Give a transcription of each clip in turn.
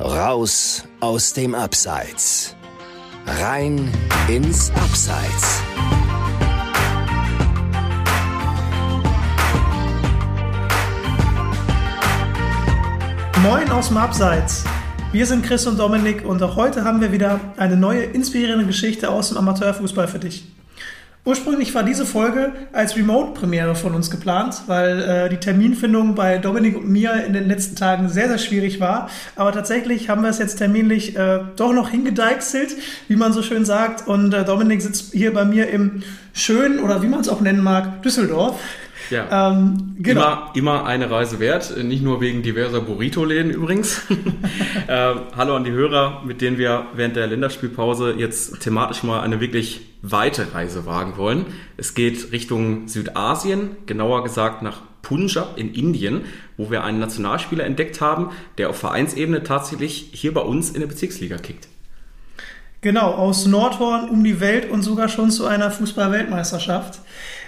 Raus aus dem Abseits. Rein ins Abseits. Moin aus dem Abseits. Wir sind Chris und Dominik und auch heute haben wir wieder eine neue inspirierende Geschichte aus dem Amateurfußball für dich. Ursprünglich war diese Folge als Remote-Premiere von uns geplant, weil äh, die Terminfindung bei Dominik und mir in den letzten Tagen sehr, sehr schwierig war. Aber tatsächlich haben wir es jetzt terminlich äh, doch noch hingedeichselt, wie man so schön sagt. Und äh, Dominik sitzt hier bei mir im schönen oder wie man es auch nennen mag, Düsseldorf. Ja. Ähm, genau. immer, immer eine Reise wert, nicht nur wegen diverser Burrito-Läden übrigens. äh, hallo an die Hörer, mit denen wir während der Länderspielpause jetzt thematisch mal eine wirklich weite Reise wagen wollen. Es geht Richtung Südasien, genauer gesagt nach Punjab in Indien, wo wir einen Nationalspieler entdeckt haben, der auf Vereinsebene tatsächlich hier bei uns in der Bezirksliga kickt. Genau, aus Nordhorn um die Welt und sogar schon zu einer Fußball-Weltmeisterschaft.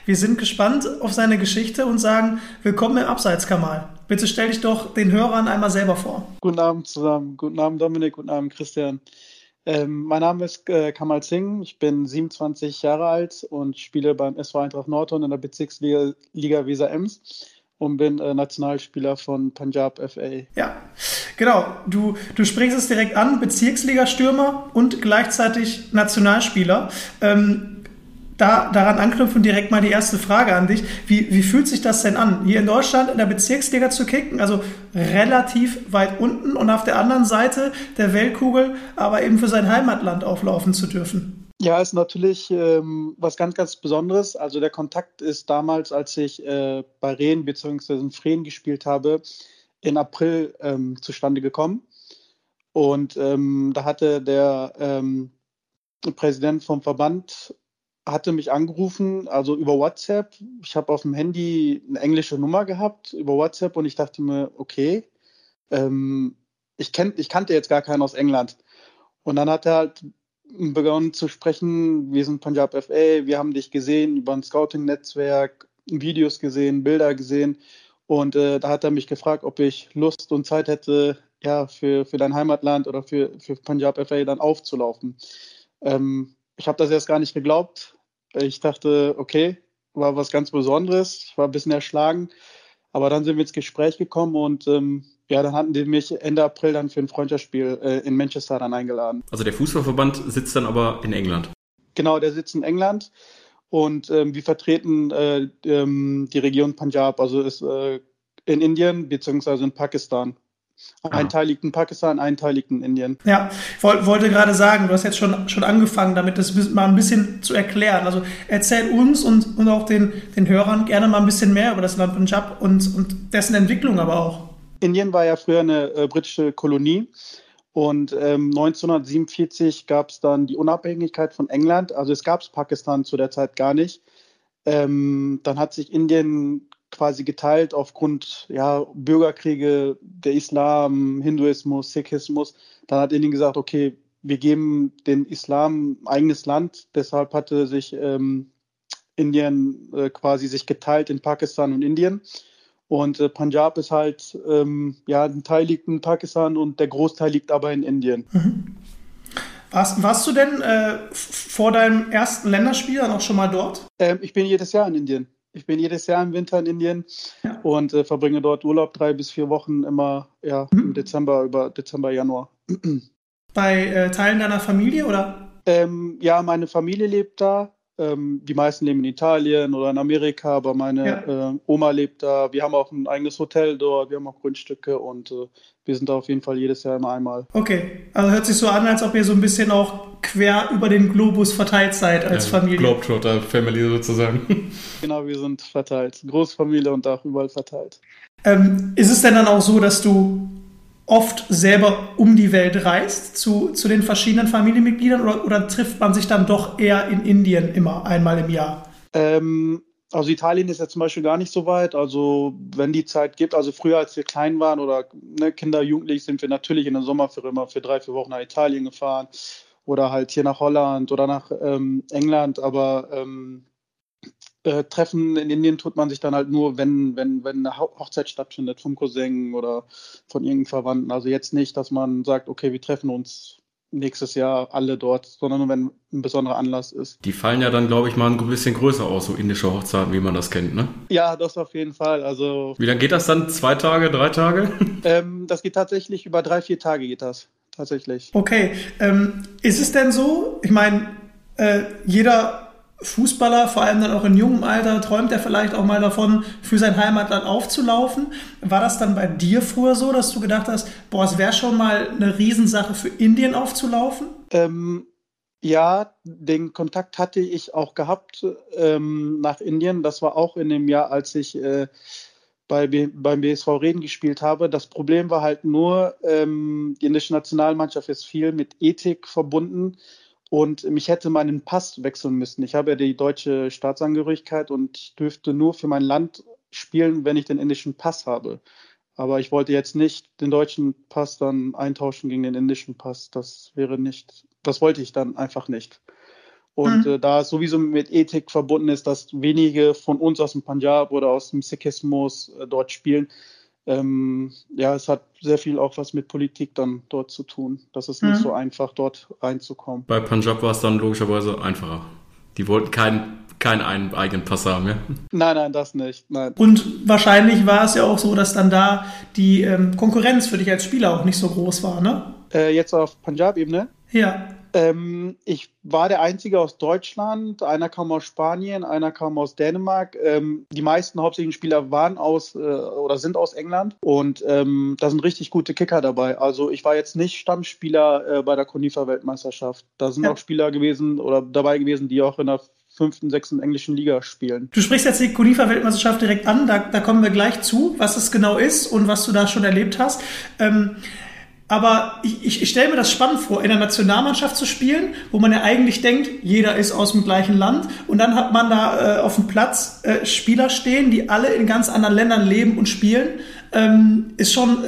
Wir sind gespannt auf seine Geschichte und sagen Willkommen im Abseitskanal. Bitte stell dich doch den Hörern einmal selber vor. Guten Abend zusammen. Guten Abend Dominik, guten Abend Christian. Ähm, mein Name ist äh, Kamal Singh, ich bin 27 Jahre alt und spiele beim SV Eintracht Nordhorn in der Bezirksliga Liga Weser Ems und bin äh, Nationalspieler von Punjab FA. Ja, genau. Du, du sprichst es direkt an, Bezirksliga-Stürmer und gleichzeitig Nationalspieler. Ähm, da, daran anknüpfen direkt mal die erste Frage an dich. Wie, wie fühlt sich das denn an, hier in Deutschland in der Bezirksliga zu kicken? Also relativ weit unten und auf der anderen Seite der Weltkugel aber eben für sein Heimatland auflaufen zu dürfen. Ja, ist natürlich ähm, was ganz, ganz Besonderes. Also der Kontakt ist damals, als ich äh, bei Rehen bzw. in Freen gespielt habe, in April ähm, zustande gekommen. Und ähm, da hatte der ähm, Präsident vom Verband hatte mich angerufen, also über WhatsApp. Ich habe auf dem Handy eine englische Nummer gehabt über WhatsApp und ich dachte mir, okay, ähm, ich, kenn, ich kannte jetzt gar keinen aus England. Und dann hat er halt begonnen zu sprechen, wir sind Punjab FA, wir haben dich gesehen über ein Scouting-Netzwerk, Videos gesehen, Bilder gesehen. Und äh, da hat er mich gefragt, ob ich Lust und Zeit hätte, ja, für, für dein Heimatland oder für, für Punjab FA dann aufzulaufen. Ähm, ich habe das erst gar nicht geglaubt. Ich dachte, okay, war was ganz Besonderes. Ich war ein bisschen erschlagen. Aber dann sind wir ins Gespräch gekommen und ähm, ja, dann hatten die mich Ende April dann für ein Freundschaftsspiel äh, in Manchester dann eingeladen. Also der Fußballverband sitzt dann aber in England. Genau, der sitzt in England und ähm, wir vertreten äh, ähm, die Region Punjab, also ist äh, in Indien beziehungsweise in Pakistan. Ein Teil liegt in Pakistan, ein Teil liegt in Indien. Ja, ich wollte gerade sagen, du hast jetzt schon, schon angefangen, damit das mal ein bisschen zu erklären. Also erzähl uns und, und auch den, den Hörern gerne mal ein bisschen mehr über das Land Punjab und, und dessen Entwicklung aber auch. Indien war ja früher eine äh, britische Kolonie. Und ähm, 1947 gab es dann die Unabhängigkeit von England. Also es gab es Pakistan zu der Zeit gar nicht. Ähm, dann hat sich Indien quasi geteilt aufgrund ja, Bürgerkriege, der Islam, Hinduismus, Sikhismus. Dann hat Indien gesagt, okay, wir geben den Islam ein eigenes Land. Deshalb hatte sich ähm, Indien äh, quasi sich geteilt in Pakistan und Indien. Und äh, Punjab ist halt, ähm, ja, ein Teil liegt in Pakistan und der Großteil liegt aber in Indien. Mhm. Warst, warst, du denn äh, vor deinem ersten Länderspiel dann auch schon mal dort? Ähm, ich bin jedes Jahr in Indien. Ich bin jedes Jahr im Winter in Indien ja. und äh, verbringe dort Urlaub drei bis vier Wochen immer ja, mhm. im Dezember, über Dezember, Januar. Bei äh, Teilen deiner Familie oder? Ähm, ja, meine Familie lebt da. Ähm, die meisten leben in Italien oder in Amerika, aber meine ja. äh, Oma lebt da. Wir haben auch ein eigenes Hotel dort, wir haben auch Grundstücke und äh, wir sind da auf jeden Fall jedes Jahr immer einmal. Okay, also hört sich so an, als ob ihr so ein bisschen auch quer über den Globus verteilt seid als ja, Familie. Globetrotter Family sozusagen. genau, wir sind verteilt. Großfamilie und auch überall verteilt. Ähm, ist es denn dann auch so, dass du oft selber um die Welt reist zu, zu den verschiedenen Familienmitgliedern oder, oder trifft man sich dann doch eher in Indien immer einmal im Jahr? Ähm, also Italien ist ja zum Beispiel gar nicht so weit. Also wenn die Zeit gibt, also früher als wir klein waren oder ne, Kinder, Jugendlich, sind wir natürlich in der Sommerferien immer für drei, vier Wochen nach Italien gefahren oder halt hier nach Holland oder nach ähm, England. Aber ähm, äh, Treffen in Indien tut man sich dann halt nur, wenn, wenn, wenn eine Hochzeit stattfindet vom Cousin oder von irgendeinem Verwandten. Also jetzt nicht, dass man sagt, okay, wir treffen uns nächstes Jahr alle dort, sondern nur wenn ein besonderer Anlass ist. Die fallen ja dann, glaube ich, mal ein bisschen größer aus, so indische Hochzeiten, wie man das kennt, ne? Ja, das auf jeden Fall. Also. Wie lange geht das dann? Zwei Tage, drei Tage? Ähm, das geht tatsächlich über drei, vier Tage geht das. Tatsächlich. Okay. Ähm, ist es denn so? Ich meine, äh, jeder Fußballer, vor allem dann auch in jungem Alter, träumt er vielleicht auch mal davon, für sein Heimatland aufzulaufen. War das dann bei dir früher so, dass du gedacht hast, boah, es wäre schon mal eine Riesensache für Indien aufzulaufen? Ähm, ja, den Kontakt hatte ich auch gehabt ähm, nach Indien. Das war auch in dem Jahr, als ich äh, bei, beim BSV Reden gespielt habe. Das Problem war halt nur, ähm, die indische Nationalmannschaft ist viel mit Ethik verbunden und mich hätte meinen Pass wechseln müssen. Ich habe ja die deutsche Staatsangehörigkeit und ich dürfte nur für mein Land spielen, wenn ich den indischen Pass habe. Aber ich wollte jetzt nicht den deutschen Pass dann eintauschen gegen den indischen Pass. Das wäre nicht, das wollte ich dann einfach nicht. Und mhm. äh, da es sowieso mit Ethik verbunden ist, dass wenige von uns aus dem Punjab oder aus dem Sikhismus äh, dort spielen, ähm, ja, es hat sehr viel auch was mit Politik dann dort zu tun. Das ist nicht mhm. so einfach, dort reinzukommen. Bei Punjab war es dann logischerweise einfacher. Die wollten keinen keinen einen eigenen Pass haben, ja? Nein, nein, das nicht. Nein. Und wahrscheinlich war es ja auch so, dass dann da die ähm, Konkurrenz für dich als Spieler auch nicht so groß war, ne? Äh, jetzt auf Punjab-Ebene? Ja. Ähm, ich war der Einzige aus Deutschland, einer kam aus Spanien, einer kam aus Dänemark. Ähm, die meisten hauptsächlichen Spieler waren aus äh, oder sind aus England und ähm, da sind richtig gute Kicker dabei. Also ich war jetzt nicht Stammspieler äh, bei der Konifa-Weltmeisterschaft. Da sind ja. auch Spieler gewesen oder dabei gewesen, die auch in der fünften, sechsten englischen Liga spielen. Du sprichst jetzt die Konifa-Weltmeisterschaft direkt an, da, da, kommen wir gleich zu, was es genau ist und was du da schon erlebt hast. Ähm, aber ich, ich, ich stelle mir das spannend vor, in der Nationalmannschaft zu spielen, wo man ja eigentlich denkt, jeder ist aus dem gleichen Land. Und dann hat man da äh, auf dem Platz äh, Spieler stehen, die alle in ganz anderen Ländern leben und spielen. Ähm, ist schon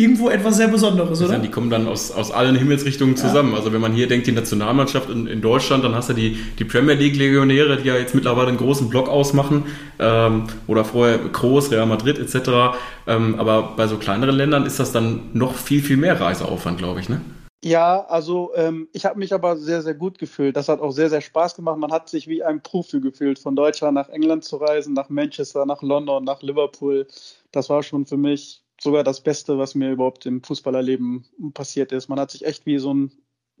irgendwo etwas sehr Besonderes, oder? Die kommen dann aus, aus allen Himmelsrichtungen zusammen. Ja. Also wenn man hier denkt, die Nationalmannschaft in, in Deutschland, dann hast du die, die Premier League-Legionäre, die ja jetzt mittlerweile einen großen Block ausmachen. Ähm, oder vorher Kroos, Real Madrid etc. Ähm, aber bei so kleineren Ländern ist das dann noch viel, viel mehr Reiseaufwand, glaube ich, ne? Ja, also ähm, ich habe mich aber sehr, sehr gut gefühlt. Das hat auch sehr, sehr Spaß gemacht. Man hat sich wie ein Profi gefühlt, von Deutschland nach England zu reisen, nach Manchester, nach London, nach Liverpool. Das war schon für mich sogar das Beste, was mir überhaupt im Fußballerleben passiert ist. Man hat sich echt wie so ein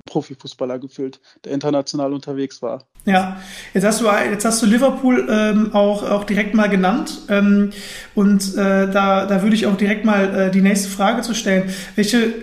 Profifußballer gefühlt, der international unterwegs war. Ja, jetzt hast du jetzt hast du Liverpool ähm, auch auch direkt mal genannt ähm, und äh, da da würde ich auch direkt mal äh, die nächste Frage zu stellen: Welche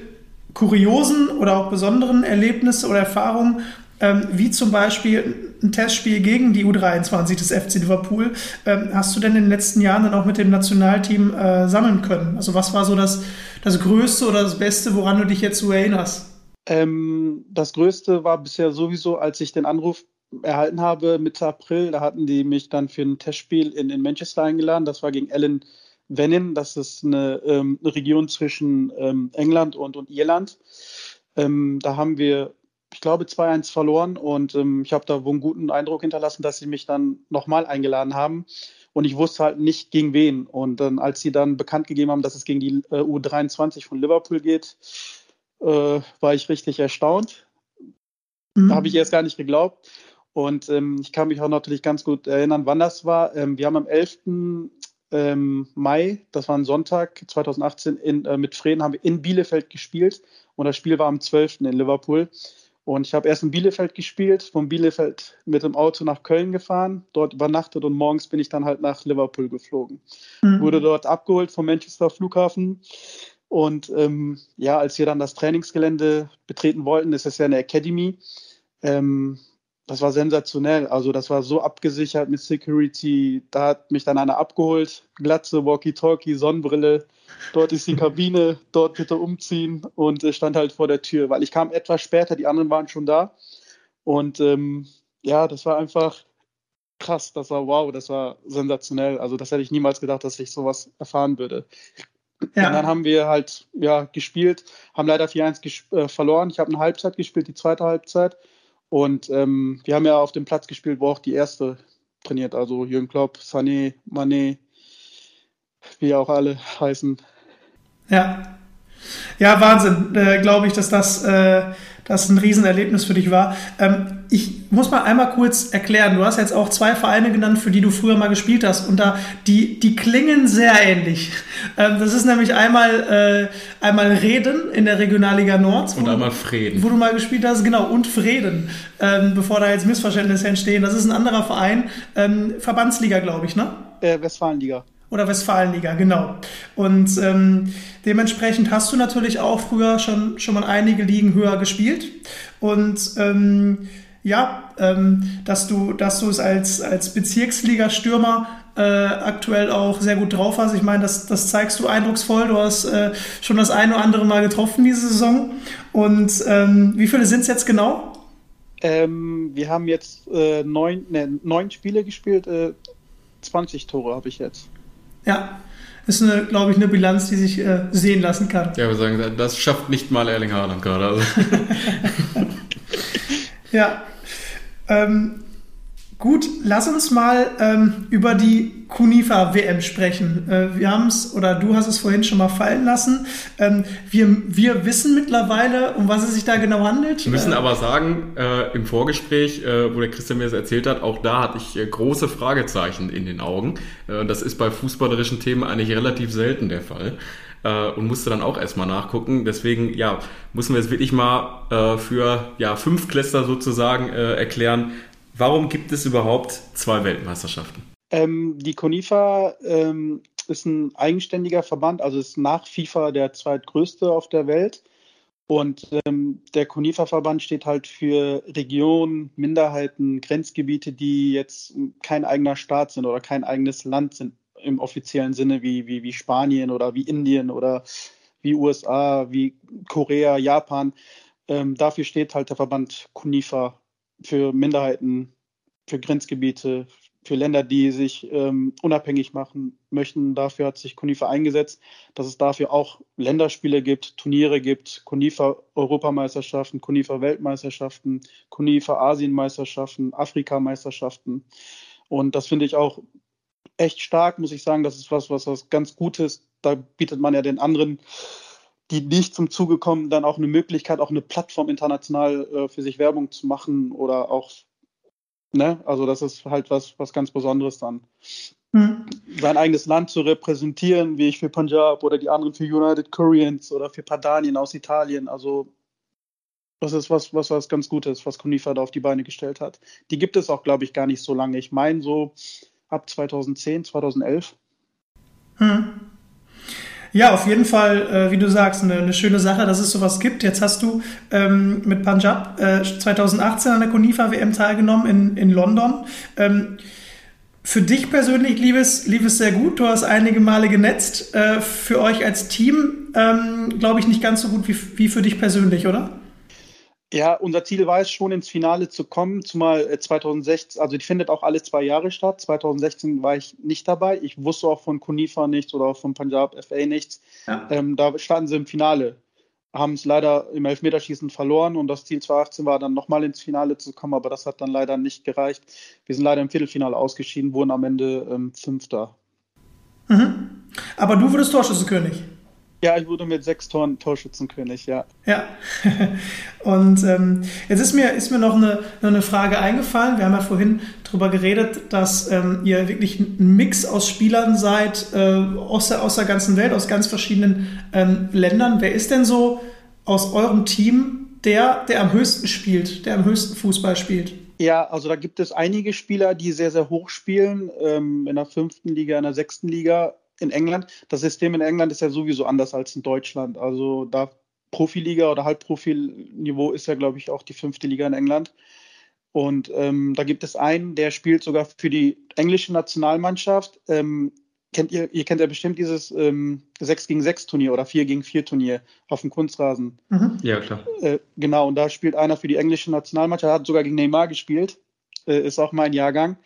kuriosen oder auch besonderen Erlebnisse oder Erfahrungen ähm, wie zum Beispiel ein Testspiel gegen die U23 des FC Liverpool. Ähm, hast du denn in den letzten Jahren dann auch mit dem Nationalteam äh, sammeln können? Also was war so das, das Größte oder das Beste, woran du dich jetzt so erinnerst? Ähm, das Größte war bisher sowieso, als ich den Anruf erhalten habe Mitte April. Da hatten die mich dann für ein Testspiel in, in Manchester eingeladen. Das war gegen Ellen Venin. Das ist eine, ähm, Region zwischen ähm, England und, und Irland. Ähm, da haben wir ich glaube, 2-1 verloren und ähm, ich habe da wohl einen guten Eindruck hinterlassen, dass sie mich dann nochmal eingeladen haben. Und ich wusste halt nicht gegen wen. Und ähm, als sie dann bekannt gegeben haben, dass es gegen die äh, U23 von Liverpool geht, äh, war ich richtig erstaunt. Mhm. Da habe ich erst gar nicht geglaubt. Und ähm, ich kann mich auch natürlich ganz gut erinnern, wann das war. Ähm, wir haben am 11. Ähm, Mai, das war ein Sonntag 2018, in, äh, mit Freden haben wir in Bielefeld gespielt. Und das Spiel war am 12. in Liverpool. Und ich habe erst in Bielefeld gespielt, von Bielefeld mit dem Auto nach Köln gefahren, dort übernachtet und morgens bin ich dann halt nach Liverpool geflogen. Mhm. Wurde dort abgeholt vom Manchester Flughafen. Und ähm, ja, als wir dann das Trainingsgelände betreten wollten, das ist ja eine Academy, ähm, das war sensationell. Also das war so abgesichert mit Security. Da hat mich dann einer abgeholt, Glatze, Walkie-Talkie, Sonnenbrille. Dort ist die Kabine, dort bitte umziehen und stand halt vor der Tür, weil ich kam etwas später, die anderen waren schon da. Und ähm, ja, das war einfach krass, das war wow, das war sensationell. Also das hätte ich niemals gedacht, dass ich sowas erfahren würde. Ja. Und dann haben wir halt ja gespielt, haben leider 4-1 äh, verloren. Ich habe eine Halbzeit gespielt, die zweite Halbzeit. Und ähm, wir haben ja auf dem Platz gespielt, wo auch die erste trainiert. Also Jürgen Klopp, Sané, Mané, wie auch alle heißen. Ja. Ja, Wahnsinn. Äh, Glaube ich, dass das, äh, das ein Riesenerlebnis für dich war. Ähm, ich muss mal einmal kurz erklären. Du hast jetzt auch zwei Vereine genannt, für die du früher mal gespielt hast. Und da, die, die klingen sehr ähnlich. Ähm, das ist nämlich einmal, äh, einmal Reden in der Regionalliga Nord. Und einmal Frieden. Wo du mal gespielt hast, genau. Und Frieden. Ähm, bevor da jetzt Missverständnisse entstehen. Das ist ein anderer Verein. Ähm, Verbandsliga, glaube ich, ne? Äh, Westfalenliga. Oder Westfalenliga, genau. Und ähm, dementsprechend hast du natürlich auch früher schon, schon mal einige Ligen höher gespielt. Und ähm, ja, ähm, dass du, dass du es als, als Bezirksliga-Stürmer äh, aktuell auch sehr gut drauf hast. Ich meine, das, das zeigst du eindrucksvoll. Du hast äh, schon das eine oder andere Mal getroffen diese Saison. Und ähm, wie viele sind es jetzt genau? Ähm, wir haben jetzt äh, neun, ne, neun Spiele gespielt. Äh, 20 Tore habe ich jetzt. Ja, ist, eine, glaube ich, eine Bilanz, die sich äh, sehen lassen kann. Ja, wir sagen, das schafft nicht mal Erling Haaland gerade. Also. ja. Ähm, gut, lass uns mal ähm, über die Kunifa WM sprechen. Äh, wir haben es, oder du hast es vorhin schon mal fallen lassen. Ähm, wir, wir wissen mittlerweile, um was es sich da genau handelt. Wir müssen äh, aber sagen, äh, im Vorgespräch, äh, wo der Christian mir das erzählt hat, auch da hatte ich äh, große Fragezeichen in den Augen. Das ist bei fußballerischen Themen eigentlich relativ selten der Fall und musste dann auch erstmal nachgucken. Deswegen, ja, müssen wir jetzt wirklich mal äh, für ja, fünf Klässler sozusagen äh, erklären, warum gibt es überhaupt zwei Weltmeisterschaften? Ähm, die CONIFA ähm, ist ein eigenständiger Verband, also ist nach FIFA der zweitgrößte auf der Welt. Und ähm, der CONIFA-Verband steht halt für Regionen, Minderheiten, Grenzgebiete, die jetzt kein eigener Staat sind oder kein eigenes Land sind im offiziellen Sinne wie, wie, wie Spanien oder wie Indien oder wie USA, wie Korea, Japan. Ähm, dafür steht halt der Verband CONIFA für Minderheiten, für Grenzgebiete, für Länder, die sich ähm, unabhängig machen möchten. Dafür hat sich CONIFA eingesetzt, dass es dafür auch Länderspiele gibt, Turniere gibt, CONIFA Europameisterschaften, CONIFA Weltmeisterschaften, CONIFA Asienmeisterschaften, Afrikameisterschaften. Und das finde ich auch echt stark, muss ich sagen. Das ist was, was, was ganz Gutes. Da bietet man ja den anderen, die nicht zum Zuge kommen, dann auch eine Möglichkeit, auch eine Plattform international äh, für sich Werbung zu machen oder auch Ne? Also das ist halt was, was ganz Besonderes dann. Mhm. Sein eigenes Land zu repräsentieren, wie ich für Punjab oder die anderen für United Koreans oder für Padanien aus Italien. Also das ist was, was, was ganz Gutes, was Kunifa da auf die Beine gestellt hat. Die gibt es auch, glaube ich, gar nicht so lange. Ich meine so ab 2010, 2011. Hm. Ja, auf jeden Fall, äh, wie du sagst, eine, eine, schöne Sache, dass es sowas gibt. Jetzt hast du ähm, mit Punjab äh, 2018 an der Konifa WM teilgenommen in, in London. Ähm, für dich persönlich lief es, lief es sehr gut. Du hast einige Male genetzt. Äh, für euch als Team, ähm, glaube ich, nicht ganz so gut wie, wie für dich persönlich, oder? Ja, unser Ziel war es schon ins Finale zu kommen, zumal 2016, äh, also die findet auch alle zwei Jahre statt. 2016 war ich nicht dabei. Ich wusste auch von Kunifa nichts oder auch von Punjab FA nichts. Ja. Ähm, da standen sie im Finale, haben es leider im Elfmeterschießen verloren und das Ziel 2018 war dann nochmal ins Finale zu kommen, aber das hat dann leider nicht gereicht. Wir sind leider im Viertelfinale ausgeschieden, wurden am Ende ähm, Fünfter. Mhm. Aber du wurdest Torschützenkönig. Ja, ich wurde mit sechs Toren Torschützenkönig, ja. Ja. Und ähm, jetzt ist mir, ist mir noch eine, noch eine Frage eingefallen. Wir haben ja vorhin darüber geredet, dass ähm, ihr wirklich ein Mix aus Spielern seid, äh, aus, der, aus der ganzen Welt, aus ganz verschiedenen ähm, Ländern. Wer ist denn so aus eurem Team der, der am höchsten spielt, der am höchsten Fußball spielt? Ja, also da gibt es einige Spieler, die sehr, sehr hoch spielen, ähm, in der fünften Liga, in der sechsten Liga in England. Das System in England ist ja sowieso anders als in Deutschland. Also da Profiliga oder Halbprofilniveau ist ja, glaube ich, auch die fünfte Liga in England. Und ähm, da gibt es einen, der spielt sogar für die englische Nationalmannschaft. Ähm, kennt ihr, ihr kennt ja bestimmt dieses ähm, 6 gegen 6 Turnier oder 4 gegen 4 Turnier auf dem Kunstrasen. Mhm. Ja, klar. Äh, genau, und da spielt einer für die englische Nationalmannschaft, hat sogar gegen Neymar gespielt, äh, ist auch mein Jahrgang.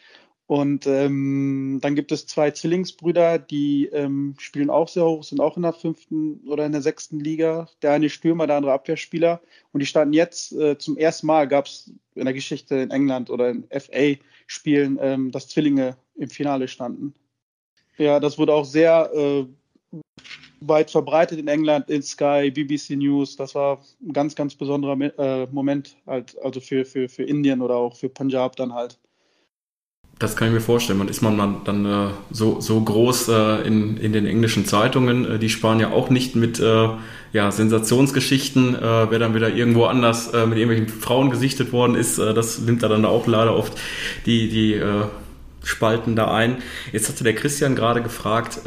Und ähm, dann gibt es zwei Zwillingsbrüder, die ähm, spielen auch sehr hoch, sind auch in der fünften oder in der sechsten Liga. Der eine Stürmer, der andere Abwehrspieler. Und die standen jetzt äh, zum ersten Mal, gab es in der Geschichte in England oder in FA-Spielen, ähm, dass Zwillinge im Finale standen. Ja, das wurde auch sehr äh, weit verbreitet in England, in Sky, BBC News. Das war ein ganz, ganz besonderer äh, Moment, halt, also für, für, für Indien oder auch für Punjab dann halt. Das kann ich mir vorstellen. Und ist man dann, äh, so, so groß äh, in, in den englischen Zeitungen, äh, die sparen ja auch nicht mit äh, ja, Sensationsgeschichten, äh, wer dann wieder irgendwo anders äh, mit irgendwelchen Frauen gesichtet worden ist, das nimmt da dann auch leider oft die, die Spalten da ein. Jetzt hatte der Christian gerade gefragt,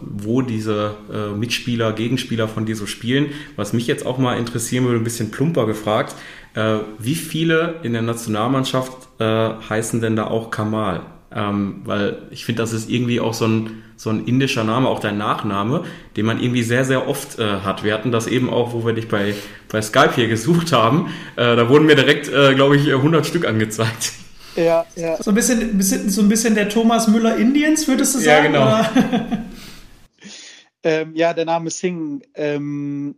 wo diese Mitspieler, Gegenspieler von dir so spielen. Was mich jetzt auch mal interessieren würde, ein bisschen plumper gefragt, äh, wie viele in der Nationalmannschaft äh, heißen denn da auch Kamal? Ähm, weil ich finde, das ist irgendwie auch so ein, so ein indischer Name, auch dein Nachname, den man irgendwie sehr, sehr oft äh, hat. Wir hatten das eben auch, wo wir dich bei, bei Skype hier gesucht haben. Äh, da wurden mir direkt, äh, glaube ich, 100 Stück angezeigt. Ja, ja. So ein bisschen, bisschen, so ein bisschen der Thomas Müller Indiens, würdest du sagen? Ja, genau. ähm, ja, der Name Singh. Ähm,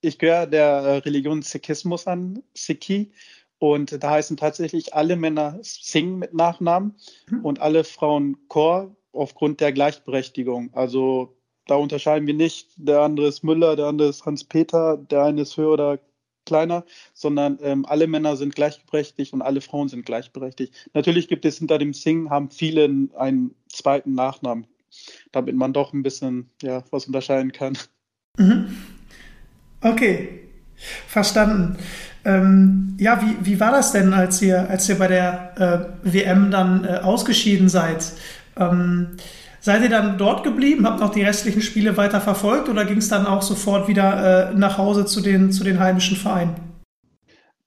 ich gehöre der Religion Sikhismus an, Sikhi. Und da heißen tatsächlich alle Männer Singh mit Nachnamen hm. und alle Frauen Kaur aufgrund der Gleichberechtigung. Also da unterscheiden wir nicht, der andere ist Müller, der andere ist Hans-Peter, der eine ist höher oder kleiner, sondern ähm, alle Männer sind gleichberechtigt und alle Frauen sind gleichberechtigt. Natürlich gibt es hinter dem Sing, haben viele einen zweiten Nachnamen, damit man doch ein bisschen ja, was unterscheiden kann. Mhm. Okay, verstanden. Ähm, ja, wie, wie war das denn, als ihr, als ihr bei der äh, WM dann äh, ausgeschieden seid? Ähm, Seid ihr dann dort geblieben, habt noch die restlichen Spiele weiter verfolgt oder ging es dann auch sofort wieder äh, nach Hause zu den, zu den heimischen Vereinen?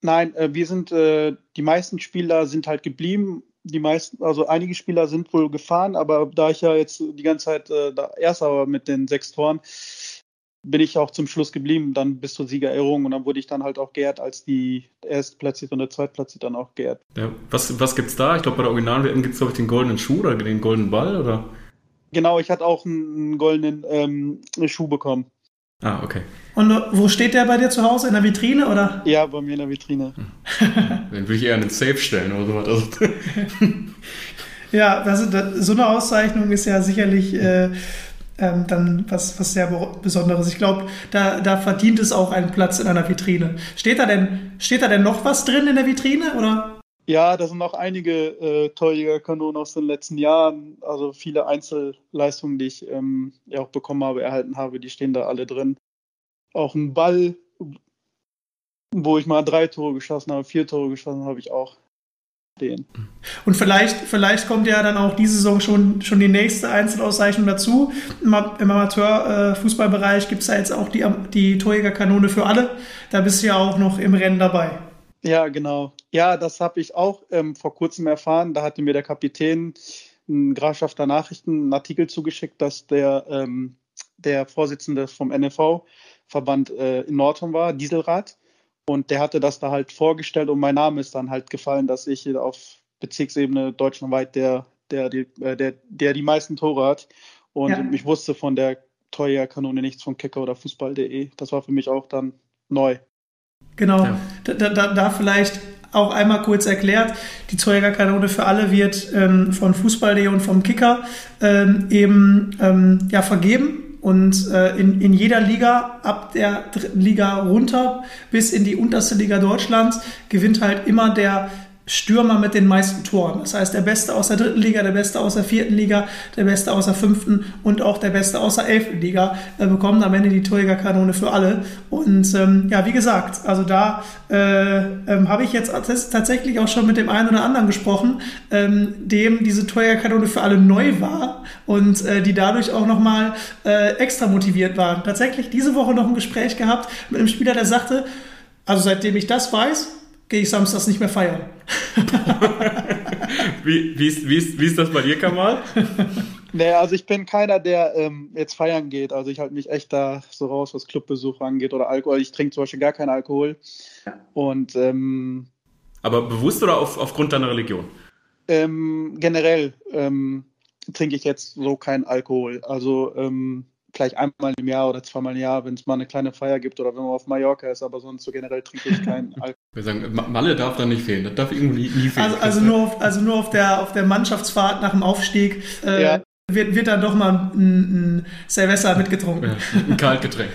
Nein, äh, wir sind, äh, die meisten Spieler sind halt geblieben. Die meisten, also einige Spieler sind wohl gefahren, aber da ich ja jetzt die ganze Zeit äh, erst aber mit den sechs Toren, bin ich auch zum Schluss geblieben, dann bis zur Siegerehrung und dann wurde ich dann halt auch geehrt als die Erstplatzierte und der Zweitplatzierte dann auch geehrt. Ja, was, was gibt's da? Ich glaube, bei der Original-WM gibt es, glaube ich, den goldenen Schuh oder den goldenen Ball, oder? Genau, ich hatte auch einen goldenen ähm, Schuh bekommen. Ah, okay. Und wo steht der bei dir zu Hause? In der Vitrine, oder? Ja, bei mir in der Vitrine. Den würde ich eher in den Safe stellen oder sowas. Also ja, das, das, so eine Auszeichnung ist ja sicherlich äh, ähm, dann was, was sehr Besonderes. Ich glaube, da, da verdient es auch einen Platz in einer Vitrine. Steht da denn, steht da denn noch was drin in der Vitrine, oder? Ja, da sind noch einige äh, Torjägerkanonen aus den letzten Jahren. Also viele Einzelleistungen, die ich ähm, ja auch bekommen habe, erhalten habe, die stehen da alle drin. Auch ein Ball, wo ich mal drei Tore geschossen habe, vier Tore geschossen habe ich auch stehen. Und vielleicht, vielleicht kommt ja dann auch diese Saison schon, schon die nächste Einzelauszeichnung dazu. Im, im Amateurfußballbereich gibt es ja jetzt auch die, die Torjägerkanone für alle. Da bist du ja auch noch im Rennen dabei. Ja, genau. Ja, das habe ich auch ähm, vor kurzem erfahren. Da hatte mir der Kapitän ein Grafschafter Nachrichten einen Artikel zugeschickt, dass der, ähm, der Vorsitzende vom NFV-Verband äh, in Nordhorn war, Dieselrad. Und der hatte das da halt vorgestellt und mein Name ist dann halt gefallen, dass ich auf Bezirksebene deutschlandweit der, der, der, äh, der, der die meisten Tore hat. Und ja. ich wusste von der Torjägerkanone nichts von Kicker oder Fußball.de. Das war für mich auch dann neu. Genau, ja. da, da, da vielleicht auch einmal kurz erklärt, die Torjägerkanone für alle wird ähm, von Fußball.de und vom Kicker ähm, eben ähm, ja, vergeben. Und äh, in, in jeder Liga, ab der dritten Liga runter bis in die unterste Liga Deutschlands, gewinnt halt immer der Stürmer mit den meisten Toren. Das heißt, der Beste aus der dritten Liga, der Beste aus der vierten Liga, der Beste aus der fünften und auch der Beste aus der elften Liga äh, bekommen am Ende die Torjägerkanone für alle. Und ähm, ja, wie gesagt, also da äh, ähm, habe ich jetzt tatsächlich auch schon mit dem einen oder anderen gesprochen, ähm, dem diese Torjägerkanone für alle neu war und äh, die dadurch auch nochmal äh, extra motiviert waren. Tatsächlich diese Woche noch ein Gespräch gehabt mit einem Spieler, der sagte, also seitdem ich das weiß, gehe ich samstags nicht mehr feiern. wie, wie, ist, wie, ist, wie ist das bei dir, Kamal? Naja, also ich bin keiner, der ähm, jetzt feiern geht. Also ich halte mich echt da so raus, was Clubbesuch angeht oder Alkohol. Ich trinke zum Beispiel gar keinen Alkohol. Und ähm, aber bewusst oder auf, aufgrund deiner Religion? Ähm, generell ähm, trinke ich jetzt so keinen Alkohol. Also ähm, vielleicht einmal im Jahr oder zweimal im Jahr, wenn es mal eine kleine Feier gibt oder wenn man auf Mallorca ist, aber sonst so generell trinke ich keinen Alkohol. Wir sagen, Malle darf da nicht fehlen, das darf irgendwie nie fehlen. Also, also, nur, auf, also nur auf der, auf der Mannschaftsfahrt nach dem Aufstieg äh, ja. wird, wird dann doch mal ein, ein Silvester mitgetrunken. Ja, ein Kaltgetränk.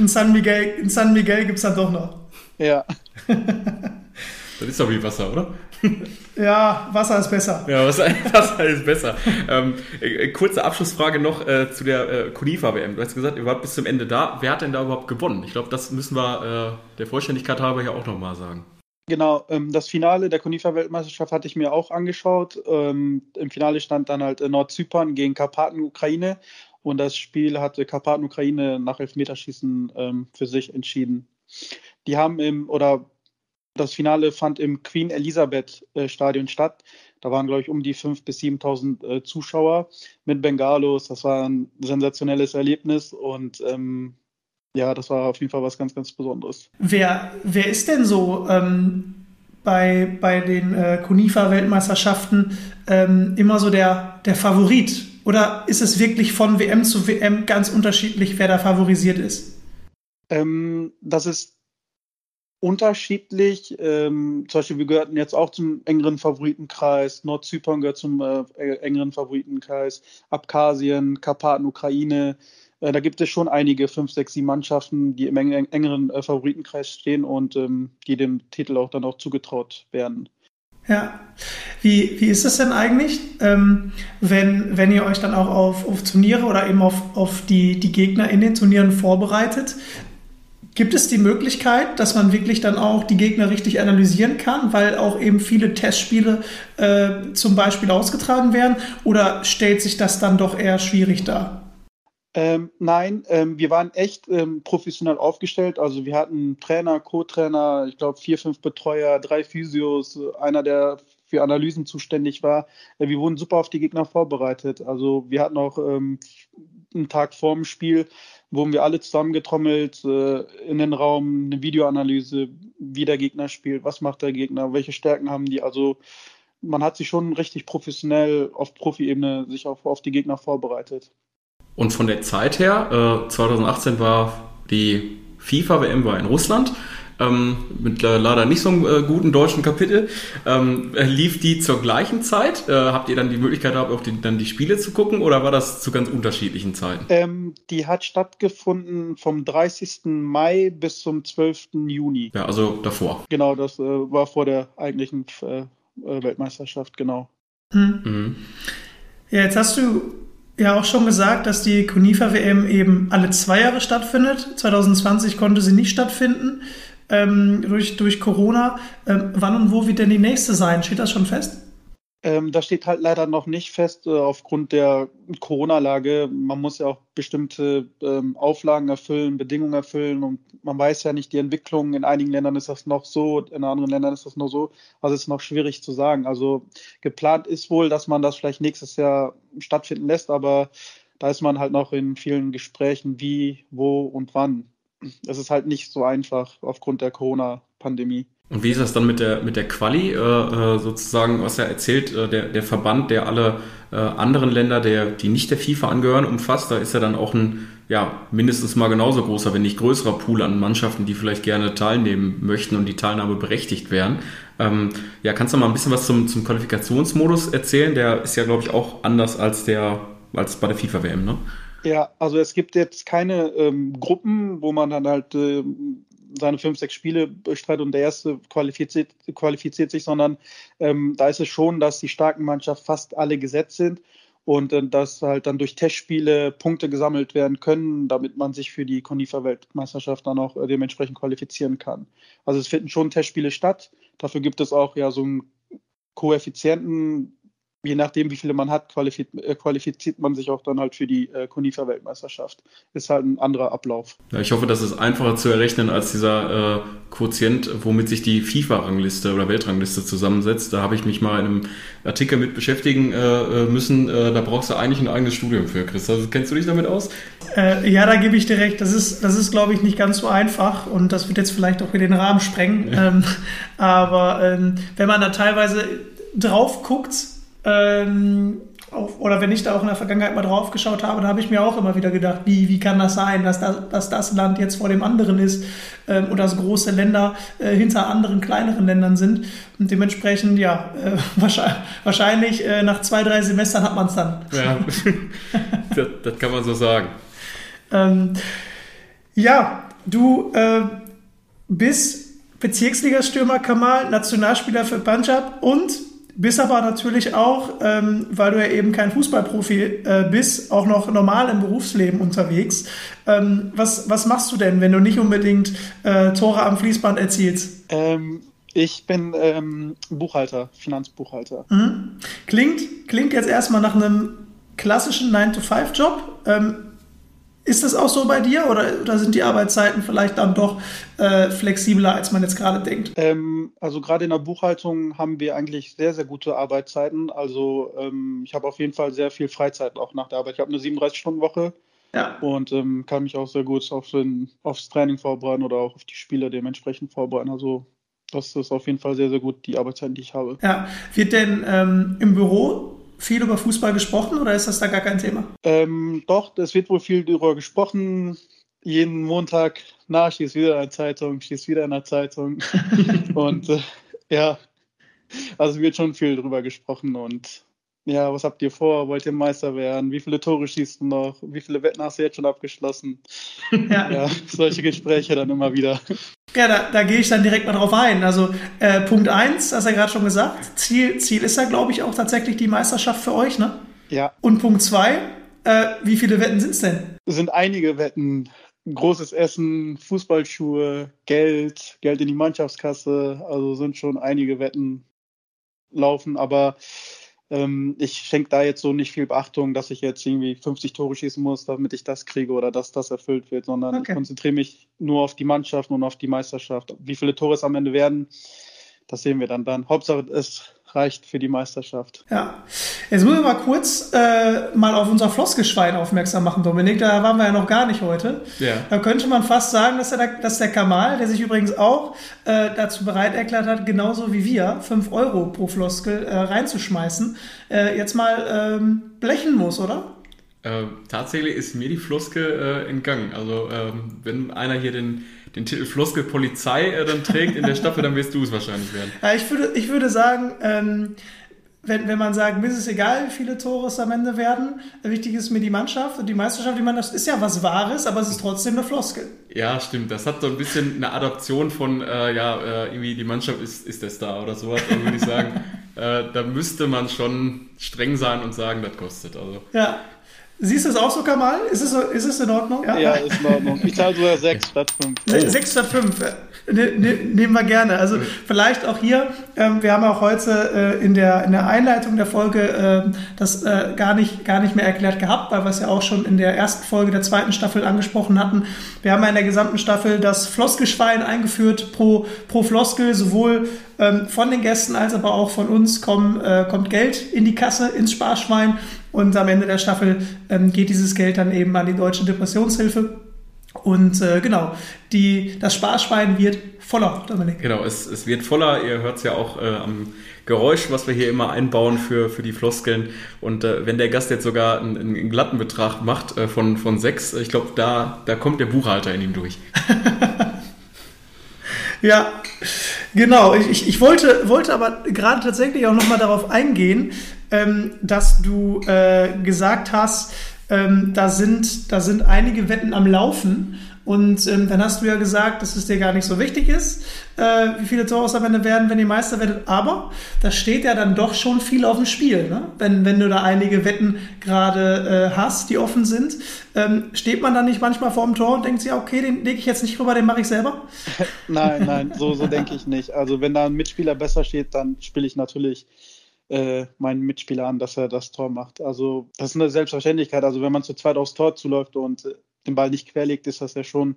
ein San Miguel, ein San Miguel gibt es dann doch noch. Ja. Das ist doch wie Wasser, oder? Ja, Wasser ist besser. Ja, Wasser, Wasser ist besser. ähm, äh, kurze Abschlussfrage noch äh, zu der äh, Kunifa-WM. Du hast gesagt, ihr wart bis zum Ende da. Wer hat denn da überhaupt gewonnen? Ich glaube, das müssen wir äh, der Vollständigkeit halber ja auch nochmal sagen. Genau, ähm, das Finale der Kunifa-Weltmeisterschaft hatte ich mir auch angeschaut. Ähm, Im Finale stand dann halt äh, Nordzypern gegen Karpaten-Ukraine und das Spiel hatte Karpaten-Ukraine nach Elfmeterschießen ähm, für sich entschieden. Die haben im, oder das Finale fand im Queen Elizabeth äh, Stadion statt. Da waren, glaube ich, um die 5.000 bis 7.000 äh, Zuschauer mit Bengalos. Das war ein sensationelles Erlebnis und ähm, ja, das war auf jeden Fall was ganz, ganz Besonderes. Wer, wer ist denn so ähm, bei, bei den äh, Kunifa-Weltmeisterschaften ähm, immer so der, der Favorit? Oder ist es wirklich von WM zu WM ganz unterschiedlich, wer da favorisiert ist? Ähm, das ist unterschiedlich. Ähm, zum Beispiel, wir gehörten jetzt auch zum engeren Favoritenkreis. Nordzypern gehört zum äh, engeren Favoritenkreis. Abkhazien, Karpaten, Ukraine. Äh, da gibt es schon einige, fünf, sechs, sieben Mannschaften, die im eng engeren äh, Favoritenkreis stehen und ähm, die dem Titel auch dann auch zugetraut werden. Ja. Wie, wie ist es denn eigentlich, ähm, wenn, wenn ihr euch dann auch auf, auf Turniere oder eben auf, auf die, die Gegner in den Turnieren vorbereitet? Gibt es die Möglichkeit, dass man wirklich dann auch die Gegner richtig analysieren kann, weil auch eben viele Testspiele äh, zum Beispiel ausgetragen werden? Oder stellt sich das dann doch eher schwierig dar? Ähm, nein, ähm, wir waren echt ähm, professionell aufgestellt. Also wir hatten Trainer, Co-Trainer, ich glaube vier, fünf Betreuer, drei Physios, einer, der für Analysen zuständig war. Äh, wir wurden super auf die Gegner vorbereitet. Also wir hatten auch ähm, einen Tag vorm Spiel wurden wir alle zusammengetrommelt äh, in den Raum, eine Videoanalyse, wie der Gegner spielt, was macht der Gegner, welche Stärken haben die. Also man hat sich schon richtig professionell auf Profi-Ebene sich auf, auf die Gegner vorbereitet. Und von der Zeit her, äh, 2018 war die FIFA-WM war in Russland ähm, mit leider nicht so einem äh, guten deutschen Kapitel. Ähm, lief die zur gleichen Zeit? Äh, habt ihr dann die Möglichkeit gehabt, auch die, dann die Spiele zu gucken oder war das zu ganz unterschiedlichen Zeiten? Ähm, die hat stattgefunden vom 30. Mai bis zum 12. Juni. Ja, also davor. Genau, das äh, war vor der eigentlichen äh, äh, Weltmeisterschaft, genau. Hm. Mhm. Ja, jetzt hast du ja auch schon gesagt, dass die Kunifa WM eben alle zwei Jahre stattfindet. 2020 konnte sie nicht stattfinden ähm, durch, durch Corona. Ähm, wann und wo wird denn die nächste sein? Steht das schon fest? Ähm, das steht halt leider noch nicht fest äh, aufgrund der Corona-Lage. Man muss ja auch bestimmte ähm, Auflagen erfüllen, Bedingungen erfüllen und man weiß ja nicht die Entwicklung. In einigen Ländern ist das noch so, in anderen Ländern ist das noch so. Also es ist noch schwierig zu sagen. Also geplant ist wohl, dass man das vielleicht nächstes Jahr stattfinden lässt, aber da ist man halt noch in vielen Gesprächen, wie, wo und wann es ist halt nicht so einfach aufgrund der Corona-Pandemie. Und wie ist das dann mit der, mit der Quali? Äh, äh sozusagen, was er erzählt, äh, der, der Verband, der alle äh, anderen Länder, der, die nicht der FIFA angehören, umfasst, da ist ja dann auch ein, ja, mindestens mal genauso großer, wenn nicht größerer Pool an Mannschaften, die vielleicht gerne teilnehmen möchten und die Teilnahme berechtigt wären. Ähm, ja, kannst du mal ein bisschen was zum, zum Qualifikationsmodus erzählen? Der ist ja, glaube ich, auch anders als der, als bei der FIFA-WM, ne? Ja, also es gibt jetzt keine ähm, Gruppen, wo man dann halt äh, seine fünf, sechs Spiele bestreitet und der erste qualifiziert, qualifiziert sich, sondern ähm, da ist es schon, dass die starken Mannschaften fast alle gesetzt sind und äh, dass halt dann durch Testspiele Punkte gesammelt werden können, damit man sich für die Konifa-Weltmeisterschaft dann auch äh, dementsprechend qualifizieren kann. Also es finden schon Testspiele statt. Dafür gibt es auch ja so einen Koeffizienten, je nachdem, wie viele man hat, qualifiz äh, qualifiziert man sich auch dann halt für die äh, Konifa-Weltmeisterschaft. Ist halt ein anderer Ablauf. Ja, ich hoffe, das ist einfacher zu errechnen als dieser äh, Quotient, womit sich die FIFA-Rangliste oder Weltrangliste zusammensetzt. Da habe ich mich mal in einem Artikel mit beschäftigen äh, äh müssen. Äh, da brauchst du eigentlich ein eigenes Studium für, Chris. Also, kennst du dich damit aus? Äh, ja, da gebe ich dir recht. Das ist, das ist glaube ich, nicht ganz so einfach und das wird jetzt vielleicht auch wieder den Rahmen sprengen. Ja. Ähm, aber ähm, wenn man da teilweise drauf guckt, ähm, auf, oder wenn ich da auch in der Vergangenheit mal drauf geschaut habe, da habe ich mir auch immer wieder gedacht, wie, wie kann das sein, dass das, dass das Land jetzt vor dem anderen ist ähm, und dass große Länder äh, hinter anderen kleineren Ländern sind. Und dementsprechend, ja, äh, wahrscheinlich, wahrscheinlich äh, nach zwei, drei Semestern hat man es dann. Ja, das, das, kann man so sagen. Ähm, ja, du äh, bist Bezirksligastürmer Kamal, Nationalspieler für Punjab und bist aber natürlich auch, ähm, weil du ja eben kein Fußballprofi äh, bist, auch noch normal im Berufsleben unterwegs. Ähm, was, was machst du denn, wenn du nicht unbedingt äh, Tore am Fließband erzielst? Ähm, ich bin ähm, Buchhalter, Finanzbuchhalter. Mhm. Klingt, klingt jetzt erstmal nach einem klassischen 9-to-5-Job. Ähm, ist das auch so bei dir oder, oder sind die Arbeitszeiten vielleicht dann doch äh, flexibler, als man jetzt gerade denkt? Ähm, also gerade in der Buchhaltung haben wir eigentlich sehr, sehr gute Arbeitszeiten. Also ähm, ich habe auf jeden Fall sehr viel Freizeit auch nach der Arbeit. Ich habe eine 37-Stunden-Woche ja. und ähm, kann mich auch sehr gut auf den, aufs Training vorbereiten oder auch auf die Spiele dementsprechend vorbereiten. Also das ist auf jeden Fall sehr, sehr gut, die Arbeitszeiten, die ich habe. Ja, wird denn ähm, im Büro viel über Fußball gesprochen oder ist das da gar kein Thema? Ähm, doch, es wird wohl viel darüber gesprochen. Jeden Montag nach schießt wieder in der Zeitung, schießt wieder in der Zeitung. und äh, ja, also wird schon viel darüber gesprochen und ja, was habt ihr vor? Wollt ihr Meister werden? Wie viele Tore schießt du noch? Wie viele Wetten hast du jetzt schon abgeschlossen? Ja, ja solche Gespräche dann immer wieder. Ja, da, da gehe ich dann direkt mal drauf ein. Also äh, Punkt 1, hast du ja gerade schon gesagt, Ziel, Ziel ist ja, glaube ich, auch tatsächlich die Meisterschaft für euch, ne? Ja. Und Punkt 2, äh, wie viele Wetten sind es denn? Es sind einige Wetten. Großes Essen, Fußballschuhe, Geld, Geld in die Mannschaftskasse. Also sind schon einige Wetten laufen, aber ähm, ich schenke da jetzt so nicht viel Beachtung, dass ich jetzt irgendwie 50 Tore schießen muss, damit ich das kriege oder dass das erfüllt wird, sondern okay. ich konzentriere mich nur auf die Mannschaft und auf die Meisterschaft. Wie viele Tore es am Ende werden, das sehen wir dann dann. Hauptsache es reicht für die Meisterschaft. Ja, jetzt müssen wir mal kurz äh, mal auf unser Floskelschwein aufmerksam machen, Dominik. Da waren wir ja noch gar nicht heute. Ja. Da könnte man fast sagen, dass der, dass der Kamal, der sich übrigens auch äh, dazu bereit erklärt hat, genauso wie wir, 5 Euro pro Floskel äh, reinzuschmeißen, äh, jetzt mal ähm, blechen muss, oder? Äh, tatsächlich ist mir die Floskel äh, entgangen. Also ähm, wenn einer hier den den Titel Floskel Polizei äh, dann trägt in der Staffel, dann wirst du es wahrscheinlich werden. Ja, ich würde, ich würde sagen, ähm, wenn, wenn man sagt, mir ist es egal, wie viele Tore es am Ende werden, wichtig ist mir die Mannschaft und die Meisterschaft, die Mannschaft ist ja was Wahres, aber es ist trotzdem eine Floskel. Ja, stimmt. Das hat so ein bisschen eine Adaption von, äh, ja, äh, irgendwie die Mannschaft ist, ist der Star oder sowas, dann würde ich sagen. äh, da müsste man schon streng sein und sagen, das kostet. Also. Ja. Siehst du es auch so, Kamal? Ist es, ist es in Ordnung? Ja, ja ist in Ordnung. Ich zahle sogar 6 statt 5. 6 statt 5. Ne, ne, nehmen wir gerne. Also vielleicht auch hier, ähm, wir haben auch heute äh, in, der, in der Einleitung der Folge äh, das äh, gar, nicht, gar nicht mehr erklärt gehabt, weil wir es ja auch schon in der ersten Folge der zweiten Staffel angesprochen hatten. Wir haben ja in der gesamten Staffel das Floskelschwein eingeführt pro, pro Floskel, sowohl ähm, von den Gästen als aber auch von uns kommen, äh, kommt Geld in die Kasse, ins Sparschwein und am Ende der Staffel ähm, geht dieses Geld dann eben an die Deutsche Depressionshilfe. Und äh, genau, die, das Sparschwein wird voller, Dominik. Genau, es, es wird voller. Ihr hört es ja auch äh, am Geräusch, was wir hier immer einbauen für, für die Floskeln. Und äh, wenn der Gast jetzt sogar einen, einen glatten Betrag macht äh, von, von sechs, ich glaube, da, da kommt der Buchhalter in ihm durch. ja, genau. Ich, ich, ich wollte, wollte aber gerade tatsächlich auch nochmal darauf eingehen, ähm, dass du äh, gesagt hast, ähm, da, sind, da sind einige Wetten am Laufen. Und ähm, dann hast du ja gesagt, dass es dir gar nicht so wichtig ist, äh, wie viele Tore am Ende werden, wenn ihr Meister werdet. Aber da steht ja dann doch schon viel auf dem Spiel. Ne? Wenn, wenn du da einige Wetten gerade äh, hast, die offen sind, ähm, steht man dann nicht manchmal vor dem Tor und denkt sich, okay, den lege ich jetzt nicht rüber, den mache ich selber? nein, nein, so, so denke ich nicht. Also wenn da ein Mitspieler besser steht, dann spiele ich natürlich äh, meinen Mitspieler an, dass er das Tor macht. Also das ist eine Selbstverständlichkeit. Also wenn man zu zweit aufs Tor zuläuft und den Ball nicht querlegt, ist das ja schon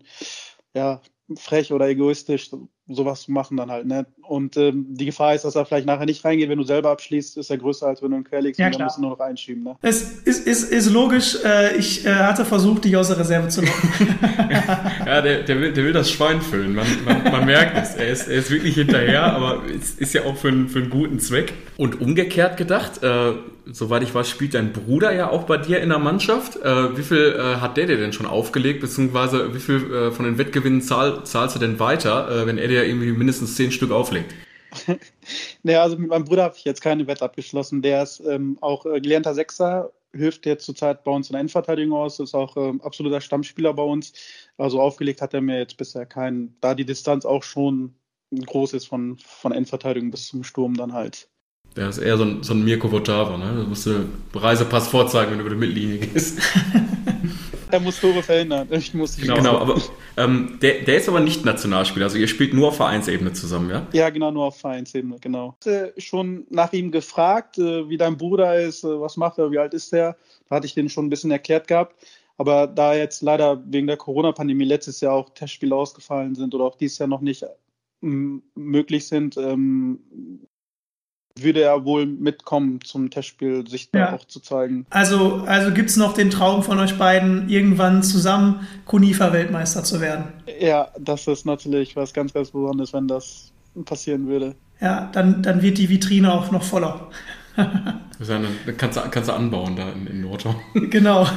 ja, frech oder egoistisch. Sowas zu machen dann halt. Ne? Und ähm, die Gefahr ist, dass er vielleicht nachher nicht reingeht, wenn du selber abschließt, ist er größer, als wenn du einen querlegst ja, und dann musst du nur noch einschieben. Ne? Es ist, ist, ist logisch, äh, ich äh, hatte versucht, dich aus der Reserve zu locken. ja, der, der, will, der will das Schwein füllen, man, man, man merkt es. Er ist, er ist wirklich hinterher, aber es ist ja auch für, einen, für einen guten Zweck. Und umgekehrt gedacht, äh, soweit ich weiß, spielt dein Bruder ja auch bei dir in der Mannschaft. Äh, wie viel äh, hat der dir denn schon aufgelegt, beziehungsweise wie viel äh, von den Wettgewinnen zahl, zahlst du denn weiter, äh, wenn er dir irgendwie mindestens zehn Stück auflegt? naja, also mit meinem Bruder habe ich jetzt keine Wette abgeschlossen. Der ist ähm, auch äh, gelernter Sechser, hilft jetzt zurzeit bei uns in der Endverteidigung aus, ist auch ähm, absoluter Stammspieler bei uns. Also aufgelegt hat er mir jetzt bisher keinen, da die Distanz auch schon groß ist von, von Endverteidigung bis zum Sturm dann halt. Der ist eher so ein, so ein Mirko Votava, ne? Da musst du Reisepass vorzeigen, wenn du über die Mittellinie gehst. er muss Tore verhindern. Ich muss genau, genau aber ähm, der, der ist aber nicht Nationalspieler, also ihr spielt nur auf Vereinsebene zusammen, ja? Ja, genau, nur auf Vereinsebene, genau. Ich hatte schon nach ihm gefragt, äh, wie dein Bruder ist, äh, was macht er, wie alt ist er? Da hatte ich den schon ein bisschen erklärt gehabt. Aber da jetzt leider wegen der Corona-Pandemie letztes Jahr auch Testspiele ausgefallen sind oder auch dieses Jahr noch nicht möglich sind, ähm, würde er wohl mitkommen zum Testspiel, sich da ja. auch zu zeigen. Also, also gibt es noch den Traum von euch beiden, irgendwann zusammen Kunifa-Weltmeister zu werden? Ja, das ist natürlich was ganz, ganz Besonderes, wenn das passieren würde. Ja, dann, dann wird die Vitrine auch noch voller. dann kannst du, kannst du anbauen da in, in Nordhorn. Genau,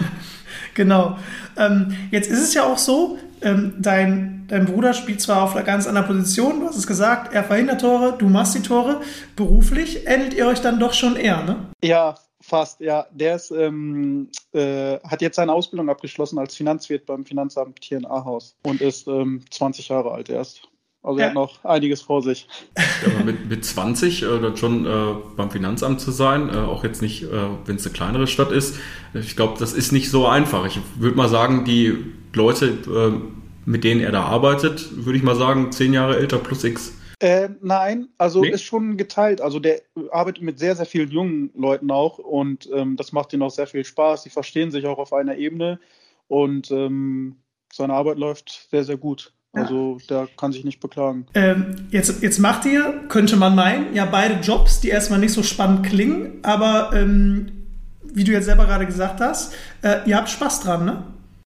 genau. Ähm, jetzt ist es ja auch so, ähm, dein, dein Bruder spielt zwar auf einer ganz anderen Position, du hast es gesagt, er verhindert Tore, du machst die Tore. Beruflich ähnelt ihr euch dann doch schon eher, ne? Ja, fast, ja. Der ist, ähm, äh, hat jetzt seine Ausbildung abgeschlossen als Finanzwirt beim Finanzamt hier in Ahaus und ist ähm, 20 Jahre alt erst. Also ja. er hat noch einiges vor sich. Ja, mit, mit 20 äh, dann schon äh, beim Finanzamt zu sein, äh, auch jetzt nicht, äh, wenn es eine kleinere Stadt ist. Ich glaube, das ist nicht so einfach. Ich würde mal sagen, die Leute, äh, mit denen er da arbeitet, würde ich mal sagen, zehn Jahre älter plus X. Äh, nein, also nee? ist schon geteilt. Also der arbeitet mit sehr, sehr vielen jungen Leuten auch und ähm, das macht ihnen auch sehr viel Spaß. Sie verstehen sich auch auf einer Ebene und ähm, seine Arbeit läuft sehr, sehr gut. Also der kann sich nicht beklagen. Ähm, jetzt, jetzt macht ihr, könnte man meinen, ja beide Jobs, die erstmal nicht so spannend klingen, aber ähm, wie du jetzt selber gerade gesagt hast, äh, ihr habt Spaß dran, ne?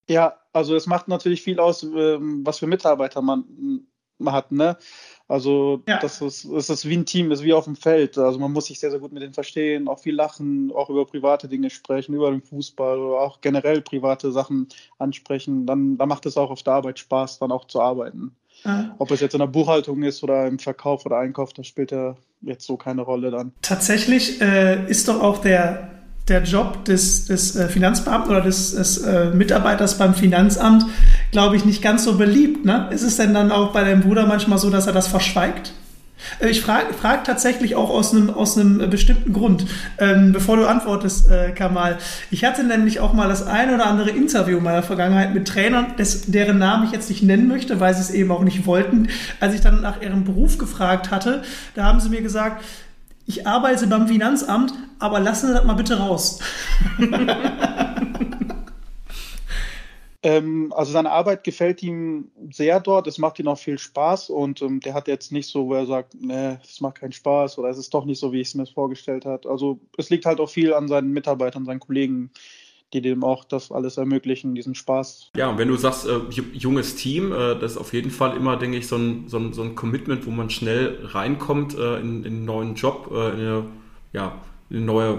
Ja, also es macht natürlich viel aus, ähm, was für Mitarbeiter man, man hat, ne? Also ja. das ist, es ist wie ein Team, es ist wie auf dem Feld. Also man muss sich sehr, sehr gut mit denen verstehen, auch viel lachen, auch über private Dinge sprechen, über den Fußball oder auch generell private Sachen ansprechen. Dann, dann macht es auch auf der Arbeit Spaß, dann auch zu arbeiten. Ja. Ob es jetzt in der Buchhaltung ist oder im Verkauf oder Einkauf, das spielt ja jetzt so keine Rolle dann. Tatsächlich äh, ist doch auch der, der Job des, des äh, Finanzbeamten oder des, des äh, Mitarbeiters beim Finanzamt, glaube ich, nicht ganz so beliebt. Ne? Ist es denn dann auch bei deinem Bruder manchmal so, dass er das verschweigt? Äh, ich frage frag tatsächlich auch aus einem, aus einem bestimmten Grund, ähm, bevor du antwortest, äh, Kamal. Ich hatte nämlich auch mal das ein oder andere Interview in meiner Vergangenheit mit Trainern, des, deren Namen ich jetzt nicht nennen möchte, weil sie es eben auch nicht wollten. Als ich dann nach ihrem Beruf gefragt hatte, da haben sie mir gesagt, ich arbeite beim Finanzamt, aber lassen Sie das mal bitte raus. ähm, also seine Arbeit gefällt ihm sehr dort, es macht ihm auch viel Spaß und ähm, der hat jetzt nicht so, wo er sagt, nee, es macht keinen Spaß oder es ist doch nicht so, wie ich es mir vorgestellt habe. Also es liegt halt auch viel an seinen Mitarbeitern, seinen Kollegen, die dem auch das alles ermöglichen, diesen Spaß. Ja, und wenn du sagst, äh, junges Team, äh, das ist auf jeden Fall immer, denke ich, so ein, so ein, so ein Commitment, wo man schnell reinkommt äh, in, in einen neuen Job, äh, in, eine, ja, in einen neue,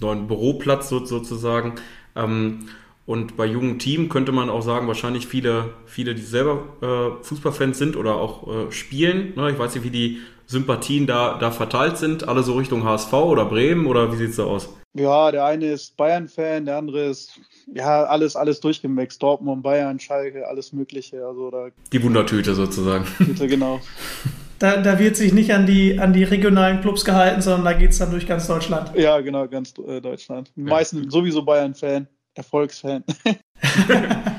neuen Büroplatz so, sozusagen. Ähm, und bei jungen Team könnte man auch sagen, wahrscheinlich viele, viele, die selber äh, Fußballfans sind oder auch äh, spielen. Ne? Ich weiß nicht, wie die Sympathien da, da verteilt sind. Alle so Richtung HSV oder Bremen oder wie sieht es da aus? Ja, der eine ist Bayern-Fan, der andere ist ja alles, alles durchgemixt. Dortmund, Bayern, Schalke, alles Mögliche. Also da die Wundertüte sozusagen. Tüte, genau. Da, da wird sich nicht an die, an die regionalen Clubs gehalten, sondern da geht es dann durch ganz Deutschland. Ja, genau, ganz äh, Deutschland. Die meisten sowieso Bayern-Fan, Erfolgsfan.